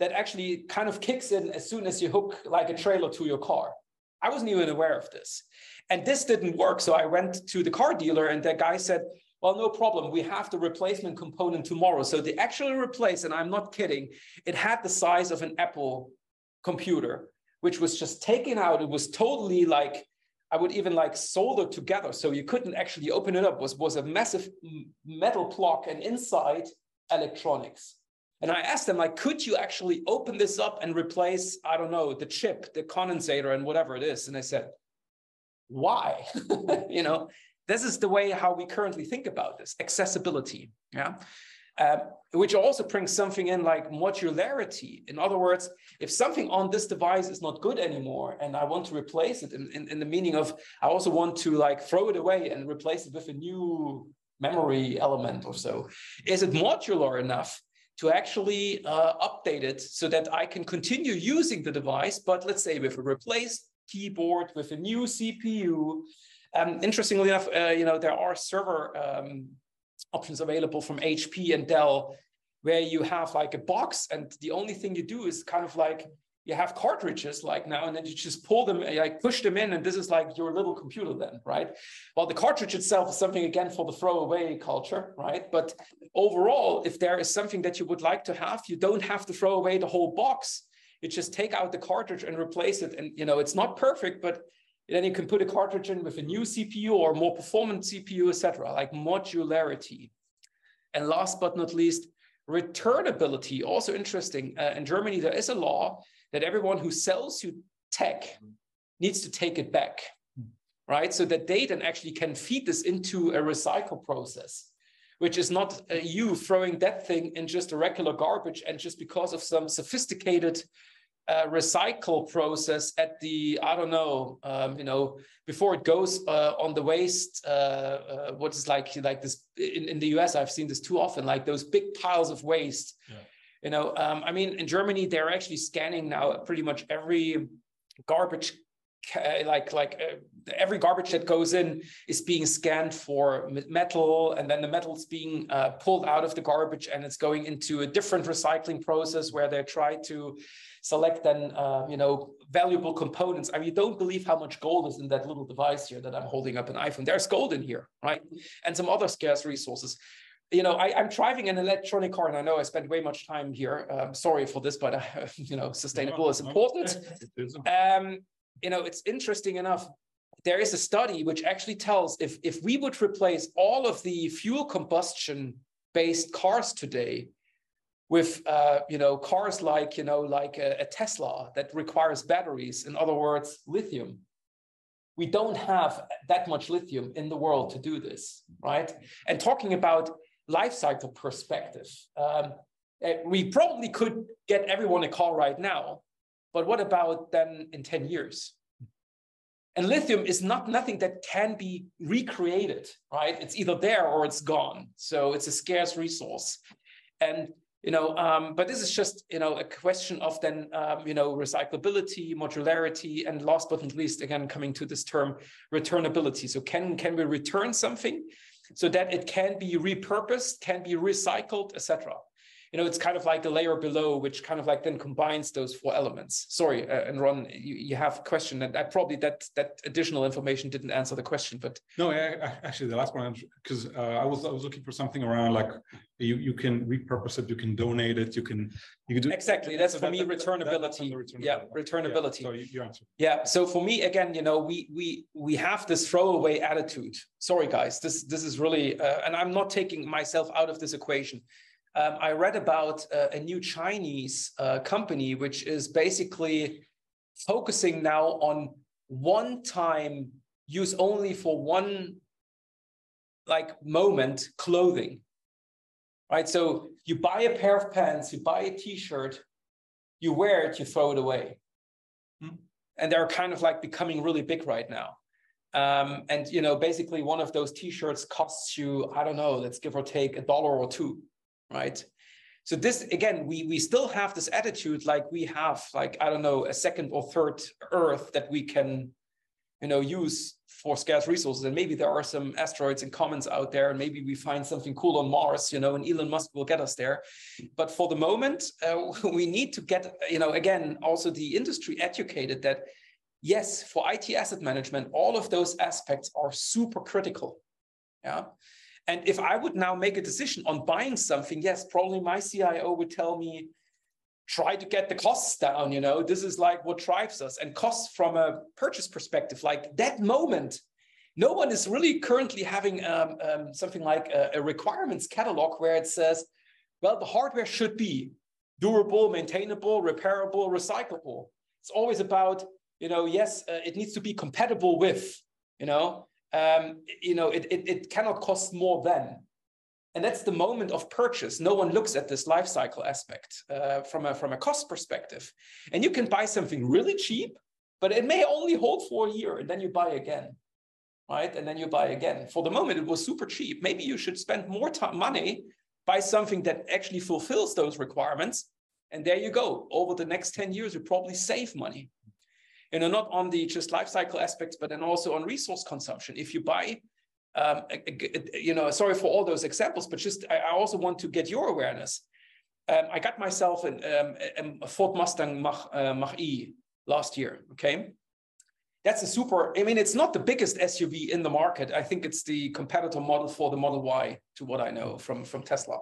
that actually kind of kicks in as soon as you hook like a trailer to your car. I wasn't even aware of this. And this didn't work. So I went to the car dealer and that guy said, well, no problem. We have the replacement component tomorrow. So they actually replaced, and I'm not kidding, it had the size of an Apple computer, which was just taken out. It was totally like, I would even like solder together. So you couldn't actually open it up. It was, was a massive metal block and inside electronics. And I asked them, like, could you actually open this up and replace, I don't know, the chip, the condensator, and whatever it is? And they said, why? you know, this is the way how we currently think about this accessibility. Yeah. Um, which also brings something in like modularity. In other words, if something on this device is not good anymore and I want to replace it in, in, in, the meaning of I also want to like throw it away and replace it with a new memory element or so, is it modular enough to actually uh, update it so that I can continue using the device, but let's say with a replaced keyboard, with a new CPU, um, interestingly enough, uh, you know, there are server um, options available from HP and Dell where you have like a box and the only thing you do is kind of like you have cartridges like now, and then you just pull them, like push them in, and this is like your little computer then, right? Well, the cartridge itself is something again for the throwaway culture, right? But overall, if there is something that you would like to have, you don't have to throw away the whole box. You just take out the cartridge and replace it. And you know, it's not perfect, but then you can put a cartridge in with a new CPU or more performant CPU, etc., like modularity. And last but not least, returnability. Also interesting. Uh, in Germany, there is a law that everyone who sells you tech needs to take it back, right? So that they then actually can feed this into a recycle process, which is not uh, you throwing that thing in just a regular garbage and just because of some sophisticated uh, recycle process at the I don't know um, you know before it goes uh, on the waste uh, uh what is like like this in, in the US I've seen this too often like those big piles of waste yeah. You know, um, I mean, in Germany, they're actually scanning now pretty much every garbage, like like uh, every garbage that goes in is being scanned for metal, and then the metal's being uh, pulled out of the garbage, and it's going into a different recycling process where they try to select then uh, you know valuable components. I mean, you don't believe how much gold is in that little device here that I'm holding up an iPhone. There's gold in here, right? And some other scarce resources you know, I, am driving an electronic car, and I know I spend way much time here. Um, sorry for this, but uh, you know, sustainable is important. Um, you know, it's interesting enough. There is a study which actually tells if if we would replace all of the fuel combustion based cars today with uh, you know cars like you know like a, a Tesla that requires batteries, in other words, lithium, we don't have that much lithium in the world to do this, right? And talking about life cycle perspective. Um, eh, we probably could get everyone a car right now, but what about then in 10 years? And lithium is not nothing that can be recreated, right? It's either there or it's gone. So it's a scarce resource. And you know, um, but this is just you know a question of then um, you know recyclability, modularity, and last but not least, again coming to this term returnability. So can can we return something? so that it can be repurposed, can be recycled, etc. You know, it's kind of like the layer below, which kind of like then combines those four elements. Sorry, uh, and Ron, you, you have a question, and I probably that that additional information didn't answer the question, but no, actually, the last one because uh, I was I was looking for something around like you you can repurpose it, you can donate it, you can you can do exactly. That's for that, me that, returnability. That, returnability. Yeah, returnability. Yeah. So you, you answered. Yeah. So for me, again, you know, we we we have this throwaway attitude. Sorry, guys, this this is really, uh, and I'm not taking myself out of this equation um, I read about uh, a new Chinese uh, company, which is basically focusing now on one time use only for one like moment clothing. Right? So you buy a pair of pants you buy a t-shirt you wear it you throw it away. Hmm? and they're kind of like becoming really big right now. Um, and you know basically one of those t-shirts costs you i don't know let's give or take a dollar or two right? So this again, we we still have this attitude like we have like I don't know a second or third Earth that we can, you know, use for scarce resources. And maybe there are some asteroids and comets out there, and maybe we find something cool on Mars, you know, and Elon Musk will get us there. But for the moment, uh, we need to get, you know, again, also the industry educated that yes, for IT asset management, all of those aspects are super critical. Yeah. And if I would now make a decision on buying something, yes, probably my CIO would tell me, try to get the costs down. You know, this is like what drives us. And costs from a purchase perspective, like that moment, no one is really currently having um, um, something like a, a requirements catalog where it says, well, the hardware should be durable, maintainable, repairable, recyclable. It's always about, you know, yes, uh, it needs to be compatible with, you know, um, you know, it, it, it cannot cost more than. And that's the moment of purchase. No one looks at this life cycle aspect uh, from, a, from a cost perspective. And you can buy something really cheap, but it may only hold for a year and then you buy again, right? And then you buy again. For the moment, it was super cheap. Maybe you should spend more time, money, buy something that actually fulfills those requirements. And there you go. Over the next 10 years, you probably save money you know, not on the just life cycle aspects, but then also on resource consumption. If you buy, um, you know, sorry for all those examples, but just I also want to get your awareness. um, I got myself an, um, a Ford Mustang Mach, uh, Mach E last year. Okay. That's a super, I mean, it's not the biggest SUV in the market. I think it's the competitor model for the Model Y, to what I know from, from Tesla.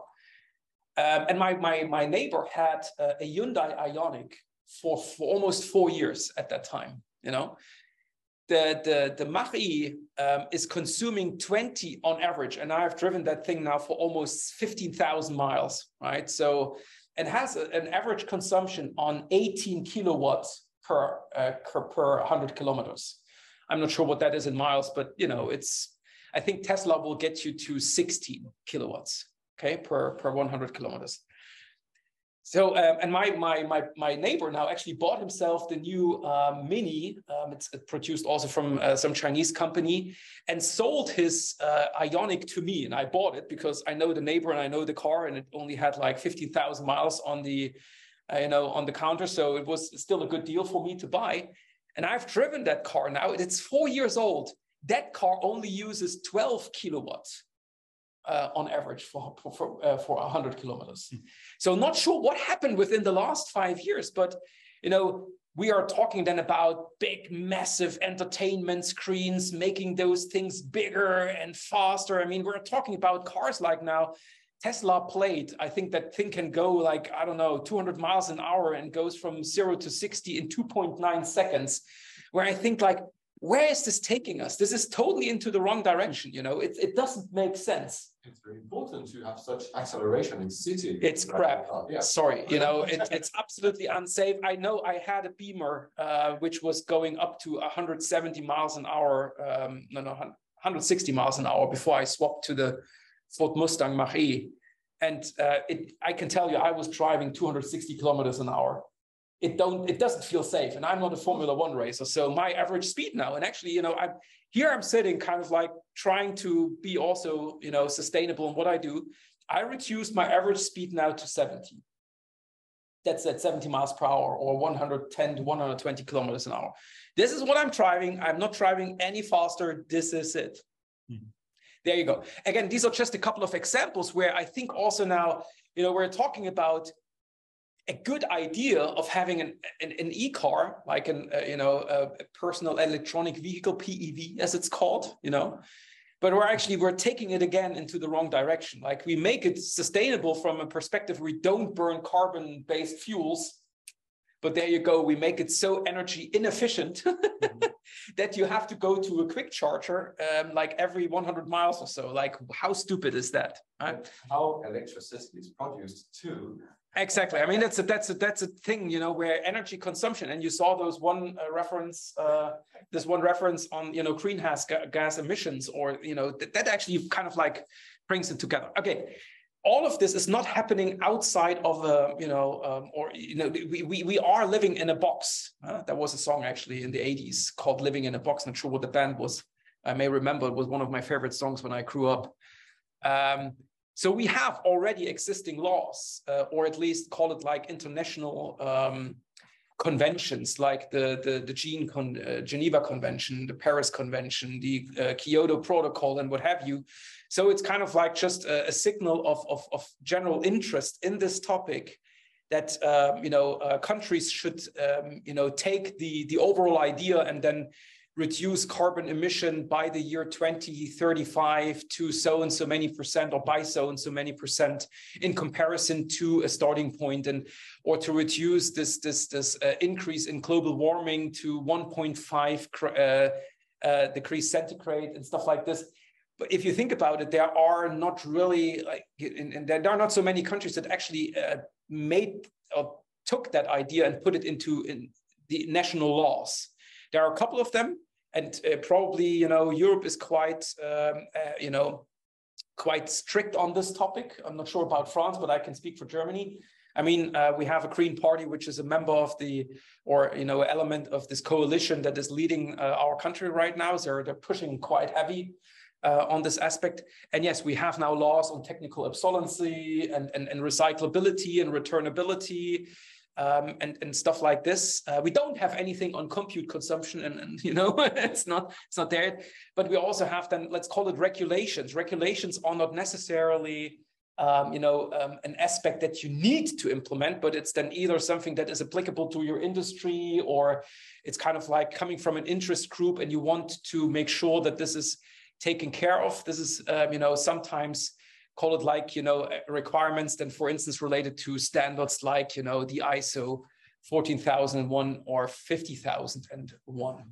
Um, and my, my, my neighbor had uh, a Hyundai Ioniq for, for almost four years at that time, you know? The, the, the Mach-E um, is consuming 20 on average, and I've driven that thing now for almost 15,000 miles, right? So, it has a, an average consumption on 18 kilowatts per, uh, per, per 100 kilometers. I'm not sure what that is in miles, but you know, it's, I think Tesla will get you to 16 kilowatts, okay, per, per 100 kilometers. So, um, and my, my, my, my neighbor now actually bought himself the new uh, Mini. Um, it's produced also from uh, some Chinese company and sold his uh, Ioniq to me. And I bought it because I know the neighbor and I know the car and it only had like 15,000 miles on the, uh, you know, on the counter. So it was still a good deal for me to buy. And I've driven that car now. It's four years old. That car only uses 12 kilowatts uh, on average for for uh, for 100 kilometers. Mm. So not sure what happened within the last five years, but you know we are talking then about big, massive entertainment screens, making those things bigger and faster. I mean, we're talking about cars like now. Tesla Plaid, I think that thing can go like, I don't know, 200 miles an hour and goes from zero to 60 in 2.9 seconds. Where I think like, where is this taking us? This is totally into the wrong direction. You know, it, it doesn't make sense it's very important to have such acceleration in city. It's crap. Uh, yeah. Sorry, you know, it, it's absolutely unsafe. I know I had a Beamer, uh, which was going up to 170 miles an hour, um, no, no, 160 miles an hour before I swapped to the Ford Mustang Mach-E. And uh, it, I can tell you, I was driving 260 kilometers an hour. It don't, it doesn't feel safe. And I'm not a Formula One racer, so my average speed now, and actually, you know, I'm here I'm sitting kind of like trying to be also, you know, sustainable in what I do. I reduced my average speed now to 70. That's at 70 miles per hour or 110 to 120 kilometers an hour. This is what I'm driving. I'm not driving any faster. This is it. Mm-hmm. There you go. Again, these are just a couple of examples where I think also now, you know, we're talking about a good idea of having an, an, an e-car, like an, uh, you know, a, a personal electronic vehicle, PEV, as it's called, you know, but we're actually, we're taking it again into the wrong direction. Like we make it sustainable from a perspective, we don't burn carbon-based fuels, but there you go, we make it so energy inefficient that you have to go to a quick charger um, like every 100 miles or so. Like how stupid is that? Right? How electricity is produced too Exactly. I mean, that's a, that's a, that's a thing, you know, where energy consumption, and you saw those one uh, reference, uh, this one reference on, you know, greenhouse ga gas emissions, or you know, th that actually kind of like brings it together. Okay, all of this is not happening outside of a, you know, um, or you know, we, we we are living in a box. Uh, there was a song actually in the '80s called "Living in a Box." Not sure what the band was. I may remember it was one of my favorite songs when I grew up. Um, so we have already existing laws, uh, or at least call it like international um, conventions, like the the, the Gene Con, uh, Geneva Convention, the Paris Convention, the uh, Kyoto Protocol, and what have you. So it's kind of like just a, a signal of, of, of, general interest in this topic that um, you know uh, countries should um, you know take the the overall idea and then reduce carbon emission by the year 2035 to so and so many percent or by so and so many percent in comparison to a starting point and or to reduce this this this uh, increase in global warming to 1.5 uh, uh, degrees centigrade and stuff like this. But if you think about it there are not really like and there are not so many countries that actually uh, made or took that idea and put it into in the national laws there are a couple of them, and uh, probably you know Europe is quite um, uh, you know quite strict on this topic. I'm not sure about France, but I can speak for Germany. I mean, uh, we have a Green Party, which is a member of the, or you know, element of this coalition that is leading uh, our country right now. So they're pushing quite heavy uh, on this aspect. And yes, we have now laws on technical obsolescence and, and, and recyclability and returnability um, and, and stuff like this. Uh, we don't have anything on compute consumption and, and you know, it's not, it's not there, but we also have then, let's call it regulations. Regulations are not necessarily um, you know, um, an aspect that you need to implement, but it's then either something that is applicable to your industry or it's kind of like coming from an interest group and you want to make sure that this is taken care of. This is, um, you know, sometimes call it like, you know, requirements then, for instance, related to standards like, you know, the ISO 14001 or 50001.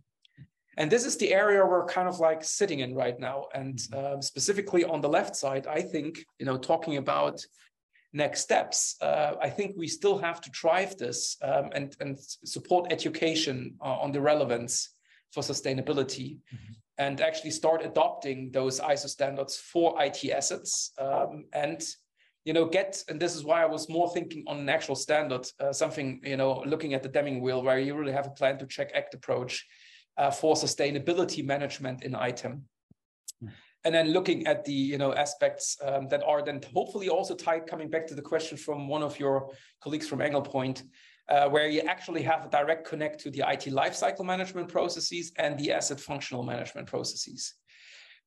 And this is the area we're kind of like sitting in right now. And um, specifically on the left side, I think, you know, talking about next steps, uh, I think we still have to drive this um, and, and support education uh, on the relevance for sustainability mm-hmm. And actually start adopting those ISO standards for IT assets um, and you know get and this is why I was more thinking on an actual standard uh, something you know looking at the Deming wheel where you really have a plan to check act approach uh, for sustainability management in ITAM Hmm. And then looking at the you know aspects um, that are then hopefully also tied, coming back to the question from one of your colleagues from Anglepoint, uh, where you actually have a direct connect to the IT lifecycle management processes and the asset functional management processes.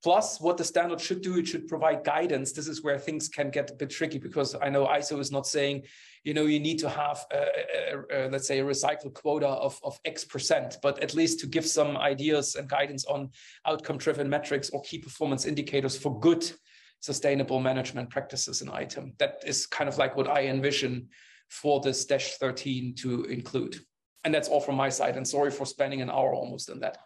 Plus, what the standard should do, it should provide guidance. This is where things can get a bit tricky because I know ISO is not saying, you know, you need to have, a, a, a, let's say, a recycle quota of, of X percent, but at least to give some ideas and guidance on outcome driven metrics or key performance indicators for good sustainable management practices in ITAM. That is kind of like what I envision for this dash 13 to include. And that's all from my side. And sorry for spending an hour almost on that.